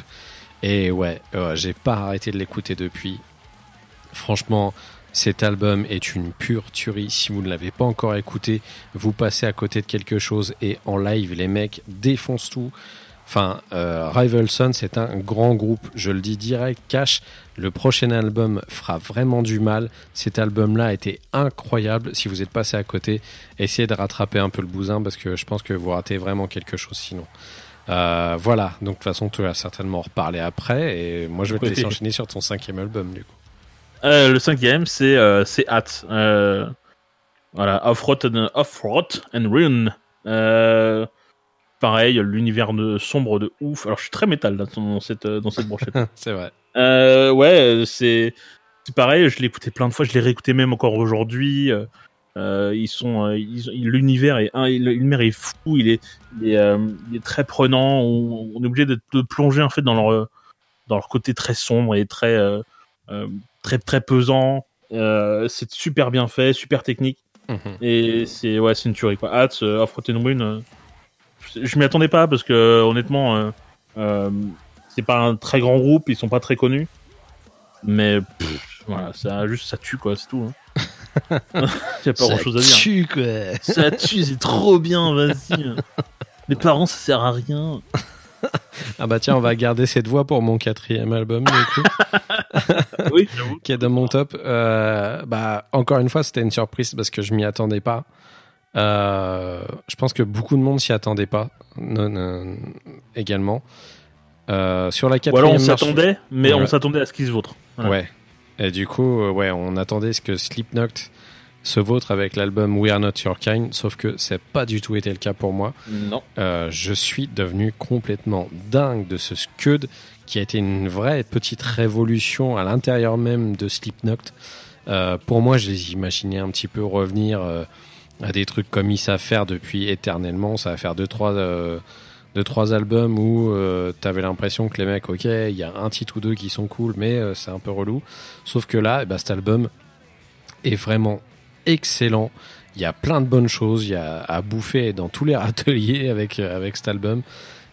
Et ouais, euh, j'ai pas arrêté de l'écouter depuis. Franchement, cet album est une pure tuerie. Si vous ne l'avez pas encore écouté, vous passez à côté de quelque chose et en live, les mecs défoncent tout. Enfin, euh, Rival Son, c'est un grand groupe. Je le dis direct, cash. Le prochain album fera vraiment du mal. Cet album-là était incroyable. Si vous êtes passé à côté, essayez de rattraper un peu le bousin parce que je pense que vous ratez vraiment quelque chose sinon. Euh, voilà, donc de toute façon, tu vas certainement en reparler après. Et moi, je vais te laisser enchaîner sur ton cinquième album, du coup. Euh, le cinquième, c'est euh, Hat. Euh, voilà, Off-Road and, Off-Road and Ruin. Pareil, l'univers de- sombre de ouf. Alors, je suis très métal dans cette, euh, dans cette brochette. c'est vrai. Euh, ouais, c'est c'est pareil. Je l'ai écouté plein de fois. Je l'ai réécouté même encore aujourd'hui. Euh, ils sont, l'univers est, l'univers est fou. Il est, il est, euh, il est très prenant. On, on est obligé de, de plonger en fait dans leur, dans leur côté très sombre et très, très, très pesant. C'est super bien fait, super technique. Mhm. Et c'est ouais, c'est une tuerie quoi. Hâte, Ruin, euh, je m'y attendais pas parce que honnêtement, euh, euh, c'est pas un très grand groupe, ils sont pas très connus, mais pff, voilà, ça juste ça tue quoi, c'est tout. Hein. y a pas grand chose à dire. tue, quoi. Ça tue, c'est trop bien, vas-y. Les parents, ça sert à rien. Ah bah tiens, on va garder cette voix pour mon quatrième album, du coup. Oui, j'avoue. qui est dans mon top. Euh, bah, encore une fois, c'était une surprise parce que je m'y attendais pas. Euh, je pense que beaucoup de monde s'y attendait pas, non, non, également. Euh, sur la Ou quatrième alors on marche- s'attendait, mais Ouais. on s'attendait à ce qu'ils se vautrent. Voilà. Ouais. Et du coup, euh, ouais, on attendait ce que Slipknot se vautre avec l'album We Are Not Your Kind, sauf que c'est pas du tout été le cas pour moi. Non. Euh, je suis devenu complètement dingue de ce Scud qui a été une vraie petite révolution à l'intérieur même de Slipknot. Euh, pour moi, je les imaginais un petit peu revenir euh, à des trucs comme ils savent faire depuis éternellement. Ça va faire deux trois euh, deux trois albums où euh, t'avais l'impression que les mecs, ok, il y a un titre ou deux qui sont cool, mais euh, c'est un peu relou. Sauf que là, ben, cet album est vraiment excellent. Il y a plein de bonnes choses. Il y a à bouffer dans tous les râteliers avec, euh, avec cet album.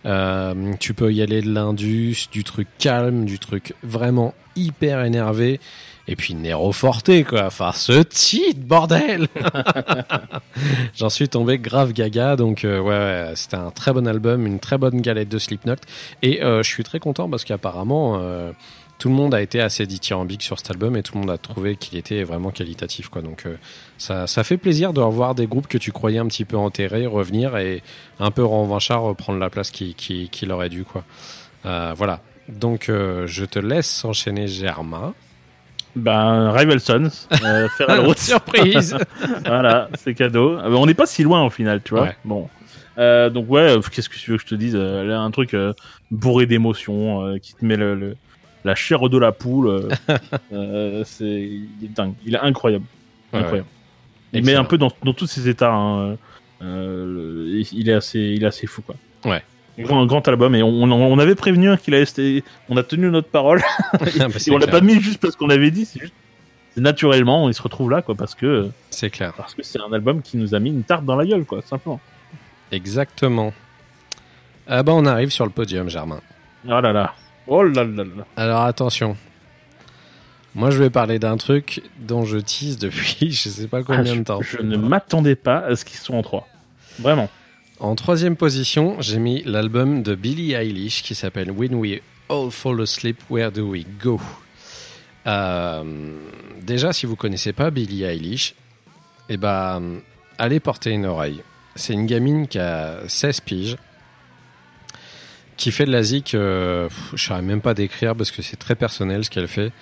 Euh, tu peux y aller de l'indus, du truc calme, du truc vraiment hyper énervé. Et puis Nero Forte, quoi. Enfin, ce titre, bordel J'en suis tombé grave gaga. Donc, euh, ouais, ouais, c'était un très bon album, une très bonne galette de Slipknot. Et euh, je suis très content parce qu'apparemment, euh, tout le monde a été assez dithyrambique sur cet album et tout le monde a trouvé qu'il était vraiment qualitatif, quoi. Donc, ça, ça fait plaisir de revoir des groupes que tu croyais un petit peu enterrés revenir et un peu revanchard reprendre la place qu'il qui, qui aurait dû, quoi. Voilà. Donc, je te laisse enchaîner Germain. Ben, Rival Sons, euh, faire à la route. Surprise voilà, c'est cadeau. Ah ben, on n'est pas si loin au final, tu vois. Ouais. Bon. Euh, donc ouais, euh, qu'est-ce que tu veux que je te dise euh, Là, un truc euh, bourré d'émotions, euh, qui te met le, le- la chair de la poule. euh, euh, c'est il est dingue. Il est incroyable. Ouais, incroyable. Il met un peu dans, dans tous ses états. hein, euh, il est assez, il est assez fou quoi. Ouais. Grand, grand album et on, avait prévenu hein, qu'il c'était- on a tenu notre parole. Ah, bah, Et on l'a pas mis juste parce qu'on l'avait dit, c'est juste naturellement, il se retrouve là quoi, parce que C'est clair. parce que c'est un album qui nous a mis une tarte dans la gueule quoi, simplement. Exactement. Ah bah, on arrive sur le podium, Germain. Oh là là. Oh là là là. Alors attention. Moi, je vais parler d'un truc dont je tease depuis je sais pas combien Ah, de temps. Je ne m'attendais pas à ce qu'ils soient en 3. Vraiment. En troisième position, j'ai mis l'album de Billie Eilish qui s'appelle When We All Fall Asleep, Where Do We Go? Euh, Déjà, si vous connaissez pas Billie Eilish, eh ben, allez porter une oreille. C'est une gamine qui a 16 piges, qui fait de la zik, euh, je ne saurais même pas décrire parce que c'est très personnel ce qu'elle fait.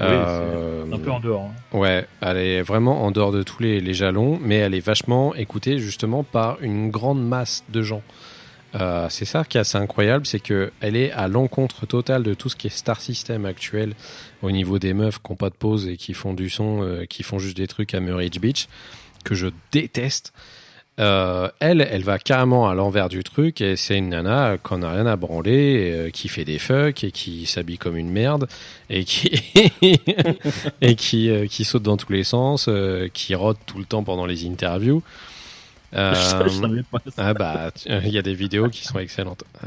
Euh, Un peu en dehors. hein. Ouais, elle est vraiment en dehors de tous les, les jalons, mais elle est vachement écoutée justement par une grande masse de gens. Euh, c'est ça qui est assez incroyable, c'est que elle est à l'encontre totale de tout ce qui est star system actuel au niveau des meufs qui n'ont pas de pause et qui font du son, euh, qui font juste des trucs à Murray Beach, que je déteste. Euh, elle, elle va carrément à l'envers du truc et c'est une nana qu'on n'a rien à branler, euh, qui fait des fucks et qui s'habille comme une merde et qui et qui euh, qui saute dans tous les sens, qui rote tout le temps pendant les interviews. Je savais pas ça. ah bah, il y a des vidéos qui sont excellentes.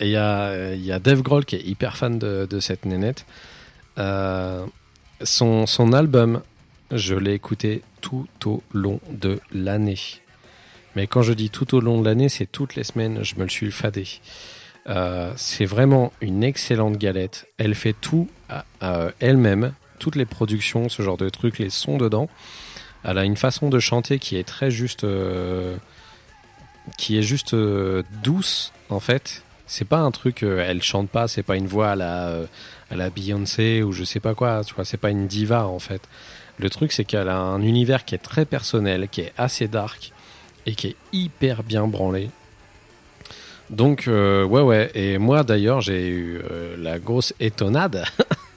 Et il y a, y a Dave Grohl qui est hyper fan de, de cette nénette. Son, son album, je l'ai écouté tout au long de l'année. Mais quand je dis tout au long de l'année, c'est toutes les semaines, je me le suis fadé. Euh, c'est vraiment une excellente galette. Elle fait tout à elle-même, toutes les productions, ce genre de trucs, les sons dedans. Elle a une façon de chanter qui est très juste, euh, qui est juste euh, douce en fait. C'est pas un truc, euh, elle chante pas, c'est pas une voix à la, euh, à la Beyoncé ou je sais pas quoi, tu vois, c'est pas une diva en fait. Le truc c'est qu'elle a un univers qui est très personnel, qui est assez dark et qui est hyper bien branlé. Donc euh, ouais ouais, et moi d'ailleurs j'ai eu euh, la grosse étonnade.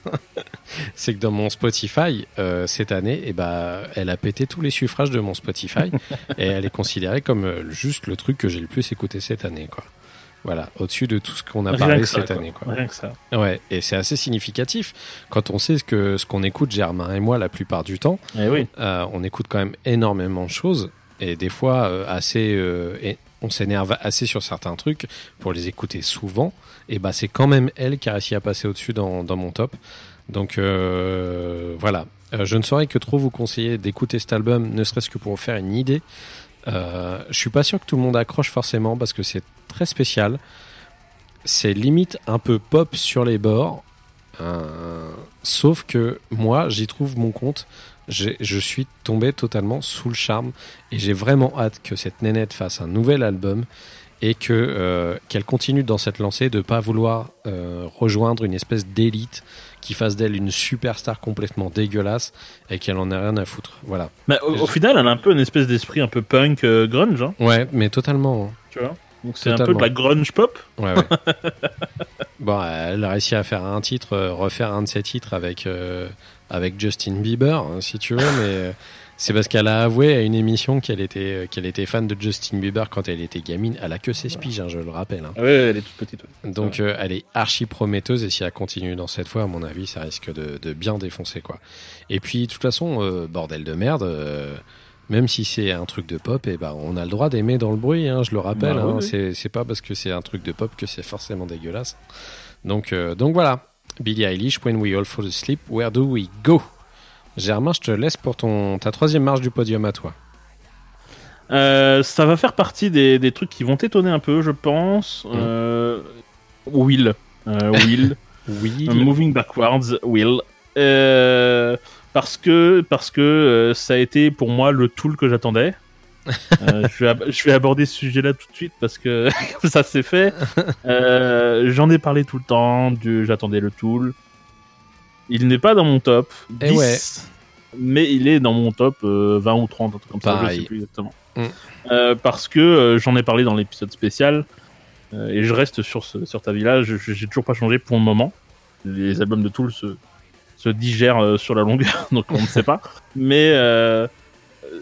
c'est que dans mon Spotify euh, cette année, eh ben, elle a pété tous les suffrages de mon Spotify et elle est considérée comme juste le truc que j'ai le plus écouté cette année, quoi. Voilà, au-dessus de tout ce qu'on a Rien parlé ça, cette année, quoi. Rien que ça. Ouais, et c'est assez significatif quand on sait ce que ce qu'on écoute Germain et moi la plupart du temps. Eh oui. Euh, on écoute quand même énormément de choses et des fois euh, assez euh, et on s'énerve assez sur certains trucs pour les écouter souvent et bah c'est quand même elle qui a réussi à passer au-dessus dans, dans mon top donc voilà je ne saurais que trop vous conseiller d'écouter cet album ne serait-ce que pour vous faire une idée euh, je suis pas sûr que tout le monde accroche forcément parce que c'est très spécial. C'est limite un peu pop sur les bords. Euh, sauf que moi j'y trouve mon compte. Je suis tombé totalement sous le charme et j'ai vraiment hâte que cette nénette fasse un nouvel album et que euh, qu'elle continue dans cette lancée de pas vouloir rejoindre une espèce d'élite qui fasse d'elle une superstar complètement dégueulasse et qu'elle en ait rien à foutre. Voilà. Mais au, au final, elle a un peu une espèce d'esprit un peu punk, euh, grunge, hein, Ouais, mais totalement. hein. tu vois? Donc c'est un peu de la grunge pop. Ouais, ouais. bon, elle a réussi à faire un titre, euh, refaire un de ses titres avec, euh, avec Justin Bieber, hein, si tu veux, mais c'est parce qu'elle a avoué à une émission qu'elle était, euh, qu'elle était fan de Justin Bieber quand elle était gamine. Elle a que 16 piges, hein, je le rappelle. hein. Ah ouais, elle est toute petite. ouais. Donc euh, elle est archi prometteuse et si elle continue dans cette fois, à mon avis, ça risque de, de bien défoncer quoi. Et puis de toute façon, euh, bordel de merde, euh, même si c'est un truc de pop, et ben on a le droit d'aimer dans le bruit. Hein, je le rappelle, Bah oui, hein, oui. c'est c'est pas parce que c'est un truc de pop que c'est forcément dégueulasse. Donc euh, donc voilà, Billie Eilish, When We All Fall Asleep, Where Do We Go? Germain, je te laisse pour ton ta troisième marche du podium à toi. Euh, ça va faire partie des, des trucs qui vont t'étonner un peu, je pense. Mm. Euh, Will. Euh, Will. Oui. Moving Backwards, Will. Parce que, parce que ça a été pour moi le tool que j'attendais. Je, vais je vais aborder ce sujet-là tout de suite parce que ça c'est fait. J'en ai parlé tout le temps, j'attendais le tool. Il n'est pas dans mon top. Eh 10, ouais. Mais il est dans mon top euh, 20 ou 30, un truc comme ça, je Pareil. sais plus exactement. Mm. Euh, parce que euh, j'en ai parlé dans l'épisode spécial. Euh, et je reste sur, ce, sur ta villa, j'ai toujours pas changé pour le moment. Les albums de Tool se, se digèrent euh, sur la longueur, donc on ne sait pas. Mais euh,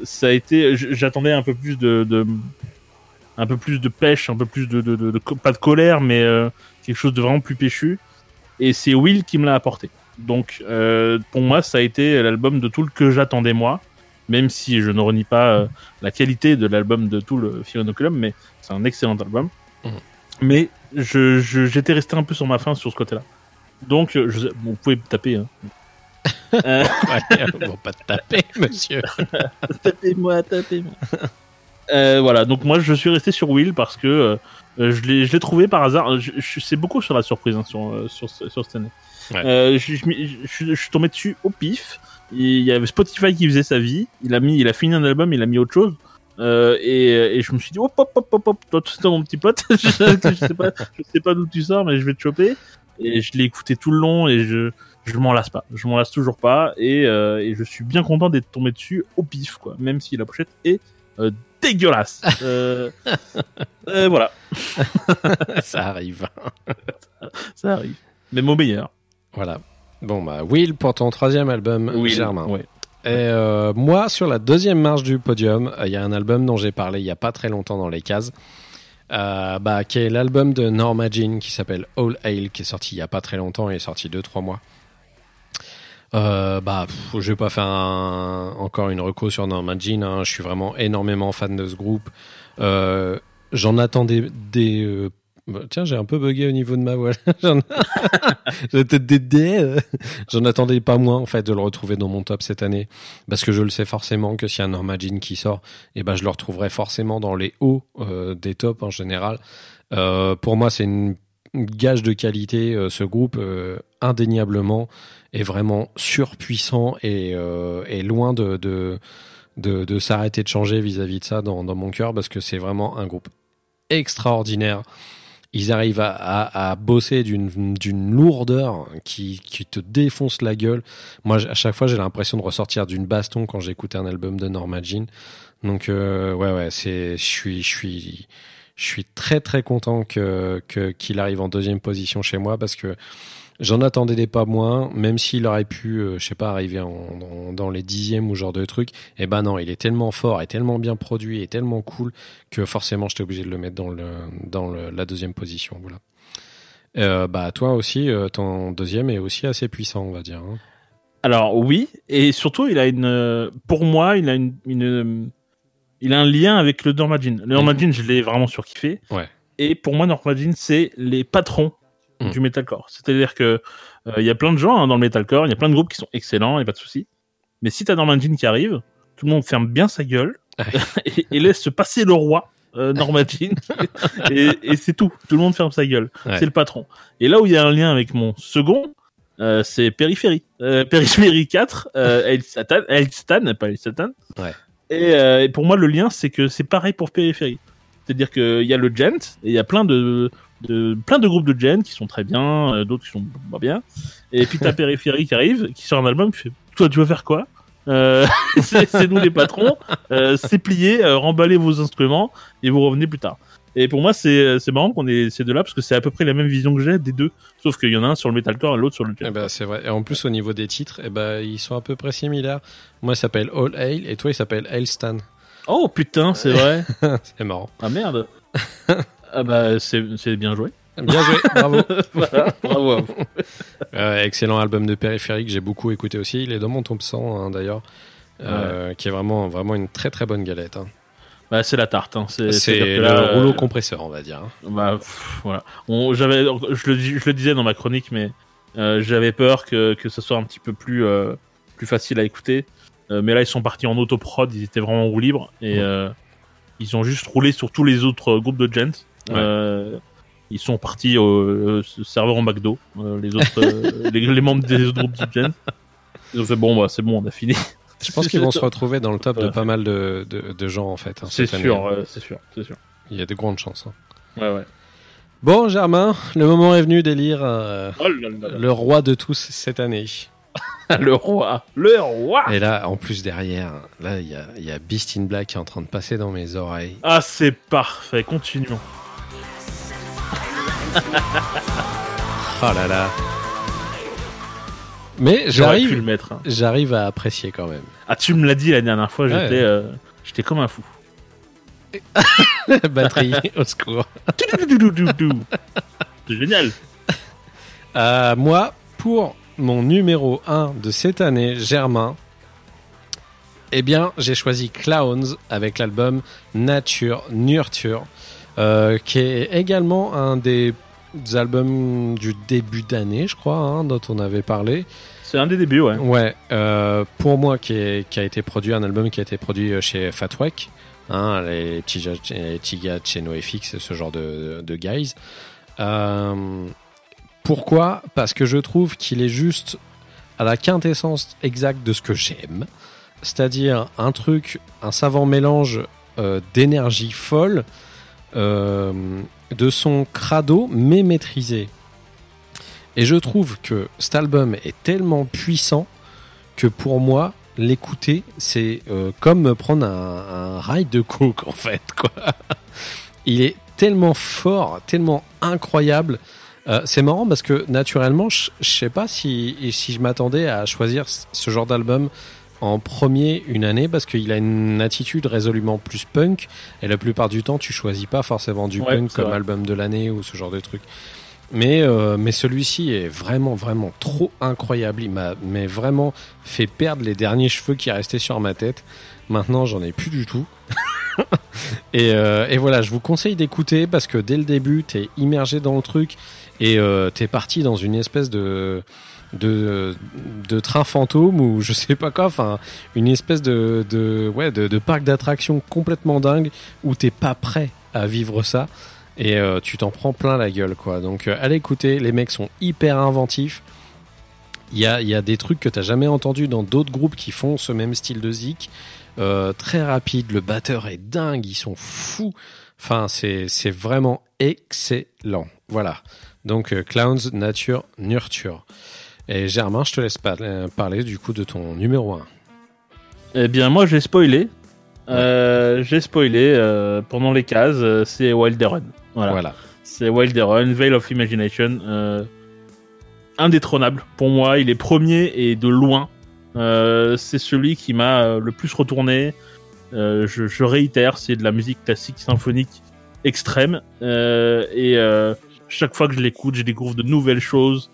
ça a été, j'attendais un peu plus de, de- un peu plus de pêche, un peu plus de, de- de- pas de colère, mais euh, quelque chose de vraiment plus péchu. Et c'est Will qui me l'a apporté. Donc euh, pour moi, ça a été l'album de Tool que j'attendais moi, même si je ne renie pas euh, la qualité de l'album de Tool, euh, Fear Inoculum, mais c'est un excellent album. Mhm. Mais je, je- j'étais resté un peu sur ma faim sur ce côté-là. Donc, euh, je, bon, vous pouvez me taper. Hein. Euh, Ouais, pas te taper, monsieur. tapez-moi, tapez-moi. Euh, voilà, donc moi je suis resté sur Will parce que euh, je l'ai trouvé par hasard. Je, je- c'est beaucoup sur la surprise hein, sur, euh, sur, sur cette année. Ouais. Euh, je, suis tombé dessus au pif. Il y avait Spotify qui faisait sa vie. Il a, mis, il a fini un album, il a mis autre chose. Euh, et, et je me suis dit, hop, hop, hop, hop, hop, toi, tu es mon petit pote. je, je sais pas, je sais pas d'où tu sors, mais je vais te choper. Et je l'ai écouté tout le long et je, je m'en lasse pas. Je m'en lasse toujours pas. Et, euh, et je suis bien content d'être tombé dessus au pif, quoi. Même si la pochette est euh, dégueulasse. Euh, euh, voilà, Ça arrive. ça arrive. Même au meilleur. Voilà. Bon, bah, Will pour ton troisième album, Germain. Ouais. Et euh, moi, sur la deuxième marche du podium, il y a un album dont j'ai parlé il y a pas très longtemps dans les cases, bah, qui est l'album de Norma Jean qui s'appelle All Hail, qui est sorti il y a pas très longtemps, il est sorti 2-3 mois. Euh, bah, je vais pas faire encore une reco sur Norma Jean. hein. Je suis vraiment énormément fan de ce groupe. Euh, J'en attendais des, euh, Bah, tiens, j'ai un peu bugué au niveau de ma voix. J'en euh. J'en attendais pas moins en fait de le retrouver dans mon top cette année, parce que je le sais forcément que s'il y a un Norma Jean qui sort, et ben je le retrouverai forcément dans les hauts des tops en général. Pour moi, c'est une gage de qualité. euh, ce groupe euh, indéniablement est vraiment surpuissant et, euh, est loin de de, s'arrêter de changer vis-à-vis de ça dans, mon cœur parce que c'est vraiment un groupe extraordinaire. Ils arrivent à, bosser d'une lourdeur qui, qui te défonce la gueule. Moi, à chaque fois, j'ai l'impression de ressortir d'une baston quand j'écoute un album de Norma Jean. Donc, ouais, ouais, je suis, je suis, très, très content que qu'il arrive en deuxième position chez moi parce que j'en attendais des pas moins. Même s'il aurait pu, euh, je sais pas, arriver en, dans, les dixièmes ou genre de truc. Eh ben non, il est tellement fort et tellement bien produit et tellement cool que forcément j'étais obligé de le mettre dans le dans la deuxième position voilà euh, bah toi aussi euh, ton deuxième est aussi assez puissant on va dire hein. Alors oui, et surtout il a une, pour moi, il a une, il a un lien avec le Norma Jean. Le Norma Mhm. Jean, je l'ai vraiment surkiffé. Ouais. Et pour moi, Norma Jean, c'est les patrons Mhm. du metalcore. C'est-à-dire que euh, il y a plein de gens hein, dans le metalcore, il y a plein de groupes qui sont excellents, il a pas de souci. Mais si t'as Norma Jean qui arrive, tout le monde ferme bien sa gueule et, et laisse se passer le roi. Euh, Norma Jean et, et c'est tout. Tout le monde ferme sa gueule. Ouais. C'est le patron. Et là où il y a un lien avec mon second, euh, c'est Périphérie. Euh, Périphérie 4, euh, El Satan, El Satan, pas El Satan. Ouais. Et, euh, et pour moi, le lien, c'est que c'est pareil pour Périphérie. C'est-à-dire qu'il y a le Gent, et il y a plein de, de, plein de groupes de Gent qui sont très bien, euh, d'autres qui sont pas bien. Et puis t'as Périphérie qui arrive, qui sort un album, qui fait Toi, tu veux faire quoi? Euh, c'est nous les patrons, c'est plié, remballez vos instruments et vous revenez plus tard. Et pour moi, c'est c'est marrant qu'on ait ces deux-là parce que c'est à peu près la même vision que j'ai des deux, sauf qu'il y en a un sur le metalcore et l'autre sur le Eh ben, c'est vrai et en plus au niveau des titres eh ben, ils sont à peu près similaires moi il s'appelle All Hail et toi il s'appelle Hailstan Oh putain, c'est vrai. c'est marrant ah merde. ah bah c'est bien joué. bien joué bravo Voilà, bravo. à vous. Euh, excellent album de périphérique j'ai beaucoup écouté aussi il est dans mon top 100 hein, d'ailleurs euh, qui est vraiment vraiment une très très bonne galette hein. Bah c'est la tarte. Hein. C'est le là, rouleau euh, compresseur on va dire hein. Bah pff, voilà. On, je le, dis- je le disais dans ma chronique, mais euh, j'avais peur que, que ce soit un petit peu plus, euh, plus facile à écouter. Mais là, ils sont partis en autoprod, ils étaient vraiment en roue libre et Ouais. ils ont juste roulé sur tous les autres groupes de gens. Ouais. Ils sont partis au serveur en McDo, les autres, les, les membres des autres groupes de gens. Ils ont fait bon, bah c'est bon, on a fini. Je pense qu'ils vont se retrouver dans le top de pas mal de, de, de gens en fait hein, C'est sûr, euh, c'est sûr, c'est sûr. il y a de grandes chances hein. Ouais, ouais. Bon, Germain, le moment est venu d'élire euh, Oh le roi de tous cette année. Le roi, le roi. Et là, en plus derrière, là, il y a, y a Beast in Black qui est en train de passer dans mes oreilles. Ah, c'est parfait. Continuons. Oh là là. Mais j'arrive, hein. j'arrive à apprécier quand même. Ah, tu me l'as dit la dernière fois, Ouais. j'étais, euh, j'étais comme un fou. Batterie, au secours. C'est génial. Euh, moi, pour mon numéro 1 de cette année, Germain, eh bien, j'ai choisi Clowns avec l'album Nature Nurture, euh, qui est également un des albums du début d'année, je crois, hein, dont on avait parlé. C'est un des débuts, ouais. Ouais, euh, pour moi, qui, est- qui a été produit, un album qui a été produit euh, chez Fatwek, hein, les petits, gars- chez NoFX, ce genre de, de guys. Euh, pourquoi? Parce que je trouve qu'il est juste à la quintessence exacte de ce que j'aime. C'est-à-dire un truc, un savant mélange euh, d'énergie folle, euh, de son crado, mais maîtrisé. Et je trouve que cet album est tellement puissant que pour moi, l'écouter, c'est euh, comme me prendre un, un ride de coke, en fait. Quoi. Il est tellement fort, tellement incroyable. Euh, c'est marrant parce que naturellement, je je sais pas si, je m'attendais à choisir ce genre d'album en premier une année parce qu'il a une attitude résolument plus punk et la plupart du temps tu choisis pas forcément du Ouais, punk comme vrai. album de l'année ou ce genre de truc. Mais euh, mais celui-ci est vraiment vraiment trop incroyable. Il m'a mais vraiment fait perdre les derniers cheveux qui restaient sur ma tête. Maintenant j'en ai plus du tout. Et, euh, et voilà, je vous conseille d'écouter parce que dès le début, t'es immergé dans le truc et euh, t'es parti dans une espèce de de, de train fantôme ou je sais pas quoi, enfin une espèce de, de ouais de, de parc d'attractions complètement dingue où t'es pas prêt à vivre ça et euh, tu t'en prends plein la gueule quoi. Donc euh, allez écouter, les mecs sont hyper inventifs. Il y a, y a des trucs que t'as jamais entendu dans d'autres groupes qui font ce même style de zik. Euh, très rapide, le batteur est dingue, ils sont fous. Enfin, c'est c'est vraiment excellent. Voilà. Donc euh, Clowns, Nature, Nurture. Et Germain, je te laisse euh, parler du coup de ton numéro 1. Eh bien, moi, j'ai spoilé. Euh, j'ai spoilé euh, pendant les cases. c'est Wild Run. Voilà. Voilà. C'est Wild Run, Veil of Imagination. euh, indétrônable. Pour moi, il est premier et de loin. C'est celui qui m'a le plus retourné. Je, je réitère, c'est de la musique classique symphonique extrême. Et chaque fois que je l'écoute, je découvre de nouvelles choses.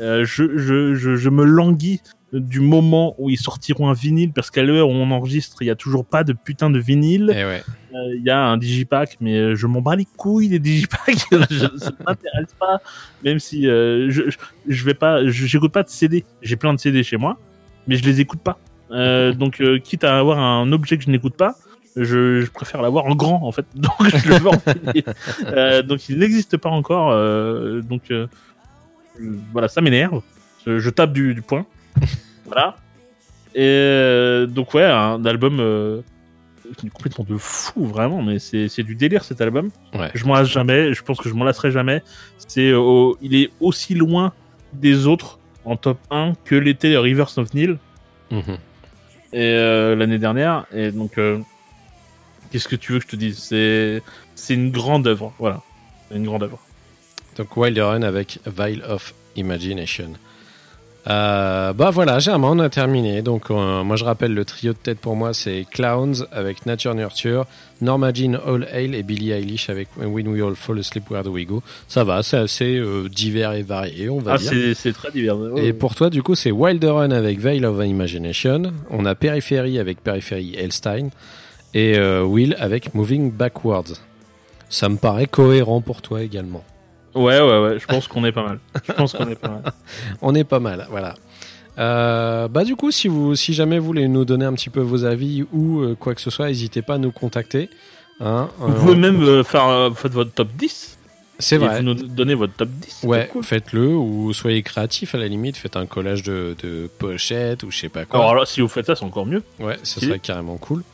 Euh, je, je, je, je me languis du moment où ils sortiront un vinyle parce qu'à l'heure où on enregistre, il y a toujours pas de putain de vinyle. Ouais. Euh, Il y a un digipack, mais euh, je m'en bats les couilles des digipacks. je, ça m'intéresse pas, même si euh, je, je, vais pas, j'écoute pas de CD. J'ai plein de CD chez moi, mais je les écoute pas. Donc, quitte à avoir un objet que je n'écoute pas, je, je préfère l'avoir en grand en fait. Donc, je le veux en. Euh, donc, il n'existe pas encore. euh, donc, euh, voilà, ça m'énerve. Je, je tape du, du poing. voilà. Et euh, donc, ouais, un album. euh, qui est complètement de fou vraiment mais c'est c'est du délire cet album Ouais. je m'en lasse jamais je pense que je m'en lasserai jamais c'est euh, il est aussi loin des autres en top 1 que l'était Rivers of Nile Mhm. et euh, l'année dernière et donc qu'est-ce que tu veux que je te dise? C'est c'est une grande œuvre voilà c'est une grande œuvre Donc Wild Run avec Vial of Imagination. Euh, bah voilà, Germain, on a terminé. Donc euh, moi je rappelle le trio de tête pour moi c'est Clowns avec Nature Nurture, Norma Jean All Hail et Billie Eilish avec When We All Fall Asleep Where Do We Go. Ça va, c'est assez euh, divers et varié, on va ah dire. c'est c'est très divers Et pour toi, du coup, c'est Wild Run avec Veil of Imagination. On a Periphery avec Periphery Elstein. Et Will avec Moving Backwards. Ça me paraît cohérent pour toi également. Ouais ouais ouais je pense qu'on est pas mal je pense qu'on est pas mal On est pas mal, voilà. Euh, bah du coup, si vous, si jamais vous voulez nous donner un petit peu vos avis ou euh, quoi que ce soit, n'hésitez pas à nous contacter. Hein, vous Euh, pouvez même faire faites votre top 10 c'est vrai. vous nous donnez votre top 10 c'est Ouais, cool. faites-le ou soyez créatif à la limite, faites un collage de, de pochettes ou je sais pas quoi. alors là si vous faites ça c'est encore mieux Ouais, ce Si. serait carrément cool.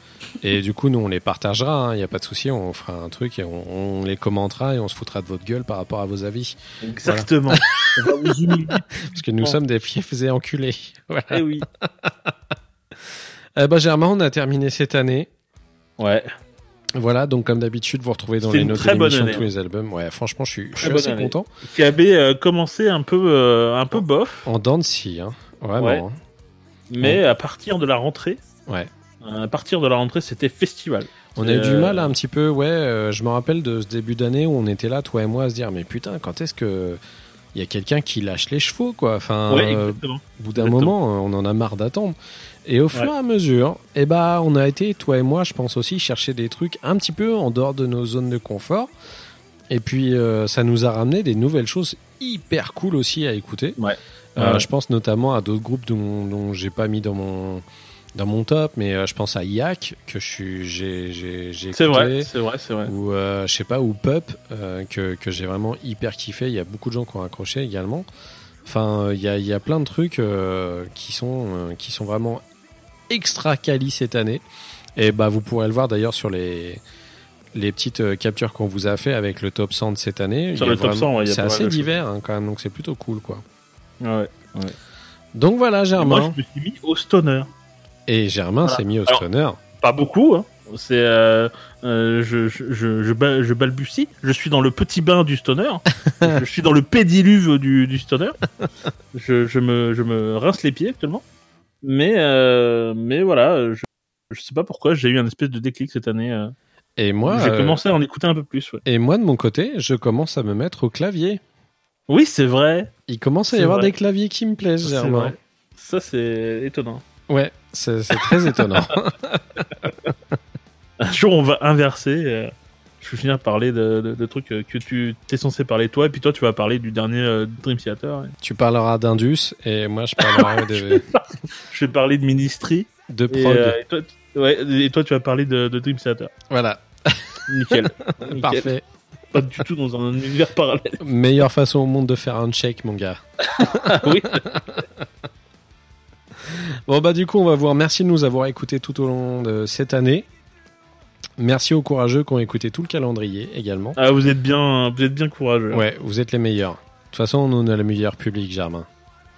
Et du coup, nous, on les partagera, il n'y a pas de souci, on fera un truc et on, on les commentera et on se foutra de votre gueule par rapport à vos avis. exactement on va vous humilier Parce que nous Bon. sommes des fiefs et enculés. Voilà. eh oui Eh ben, Germain, on a terminé cette année. ouais Voilà, donc comme d'habitude, vous retrouvez dans les notes de l'émission tous les albums. Ouais, franchement, je suis, je assez année. content. qui avait euh, commencé un peu euh, un peu bof En dents de scie, hein. Vraiment. Ouais. hein. mais à partir de la rentrée Ouais. À partir de la rentrée c'était festival On a eu du Euh, mal un petit peu, ouais. euh, je me rappelle de ce début d'année où on était là, toi et moi, à se dire, mais putain, quand est-ce que il y a quelqu'un qui lâche les chevaux, quoi? Enfin, ouais euh, au bout d'un moment, on en a marre d'attendre. Et au fur et à mesure, eh ben, on a été, toi et moi, je pense aussi, chercher des trucs un petit peu en dehors de nos zones de confort. Et puis, euh, ça nous a ramené des nouvelles choses hyper cool aussi à écouter. Ouais. Euh, Ouais. Je pense notamment à d'autres groupes dont, dont j'ai pas mis dans mon dans mon top, mais euh, je pense à Yak que je suis j'ai j'ai j'ai c'est vrai c'est vrai c'est vrai. Ou euh, je sais pas ou Pup euh, que, que j'ai vraiment hyper kiffé. Il y a beaucoup de gens qui ont accroché également. Enfin il y, a, y a plein de trucs qui sont qui sont vraiment extra quali cette année. Et bah vous pourrez le voir d'ailleurs sur les les petites captures qu'on vous a fait avec le top 100 de cette année. Sur le top 100, ouais, c'est assez divers hein, quand même donc c'est plutôt cool quoi. Ouais. Donc voilà Et moi Germain. je me suis mis au stoner et Germain Voilà. s'est mis au stoner pas beaucoup hein. c'est euh, euh, je, je, je, je, ba- je balbutie je suis dans le petit bain du stoner je suis dans le pédiluve du, du stoner je, je me je me rince les pieds actuellement mais euh, mais voilà je, je sais pas pourquoi j'ai eu un espèce de déclic cette année et moi j'ai commencé à en écouter un peu plus ouais. et moi de mon côté je commence à me mettre au clavier oui c'est vrai Il commence à y avoir vrai. des claviers qui me plaisent, Germain. vrai. ça c'est étonnant Ouais, c'est très étonnant. Un jour, on va inverser. euh, je vais finir par parler de, de- de trucs euh, que tu es censé parler toi, et puis toi, tu vas parler du dernier euh, Dream Theater. Tu parleras d'Indus et moi je parlerai de, Je vais parler de Ministry. de Et, prog. euh, et toi, tu- ouais, et toi, tu vas parler de, de Dream Theater. Voilà, Nickel. Nickel. parfait. Pas du tout dans un univers parallèle. Meilleure façon au monde de faire un check, mon gars. oui. Bon bah du coup on va vous remercier de nous avoir écoutés tout au long de cette année. Merci aux courageux qui ont écouté tout le calendrier également. Ah, vous êtes bien, vous êtes bien courageux. Ouais, vous êtes les meilleurs. De toute façon, nous on a le meilleur public, Germain.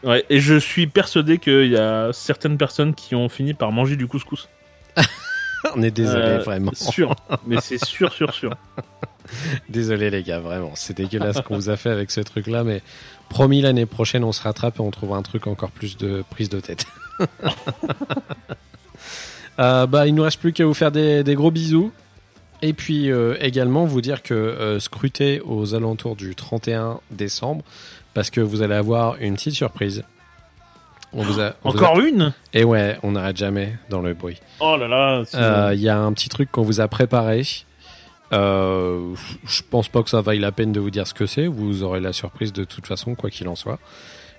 Ouais, et je suis persuadé qu'il y a certaines personnes qui ont fini par manger du couscous. On est désolé, Euh, vraiment. Sûr, mais c'est sûr, sûr, sûr. Désolé les gars, vraiment. C'est dégueulasse ce qu'on vous a fait avec ce truc-là, mais promis l'année prochaine on se rattrape et on trouvera un truc encore plus de prise de tête. Euh, bah, il nous reste plus qu'à vous faire des, des gros bisous. Et puis euh, également vous dire que euh, scrutez aux alentours du 31 décembre parce que vous allez avoir une petite surprise. On vous a, on vous a- Encore une Et ouais, on n'arrête jamais dans le bruit. Oh là là. Euh, Il y a un petit truc qu'on vous a préparé. Euh, je pense pas que ça vaille la peine de vous dire ce que c'est. Vous aurez la surprise de toute façon, quoi qu'il en soit.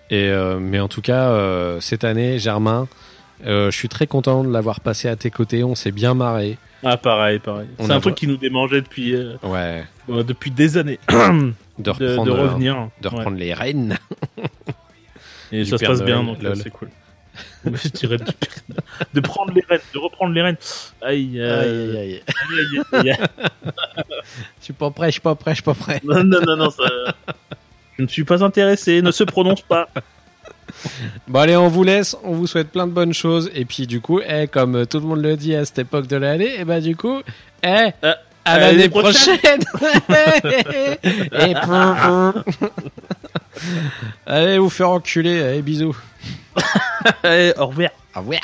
Et euh, mais en tout cas, euh, cette année, Germain, je suis très content de l'avoir passé à tes côtés. On s'est bien marré. Ah, pareil, pareil. C'est a un truc qui nous démangeait depuis, Ouais. depuis des années De reprendre, de revenir. de reprendre les rênes. Et du ça se passe bien, donc lol. c'est cool. je dirais de, de prendre les rênes, de reprendre les rênes. Aïe, Aïe, aïe, aïe. aïe. Je suis pas prêt, je suis pas prêt, je suis pas prêt. Non, non, non, non, ça... Je ne suis pas intéressé, ne se prononce pas. Bon allez, on vous laisse, on vous souhaite plein de bonnes choses et puis du coup, eh, comme tout le monde le dit à cette époque de l'année, et bah du coup, eh, Euh, à à l'année prochaine. et allez, vous faire enculer, allez, bisous. Allez, au revoir. Au revoir.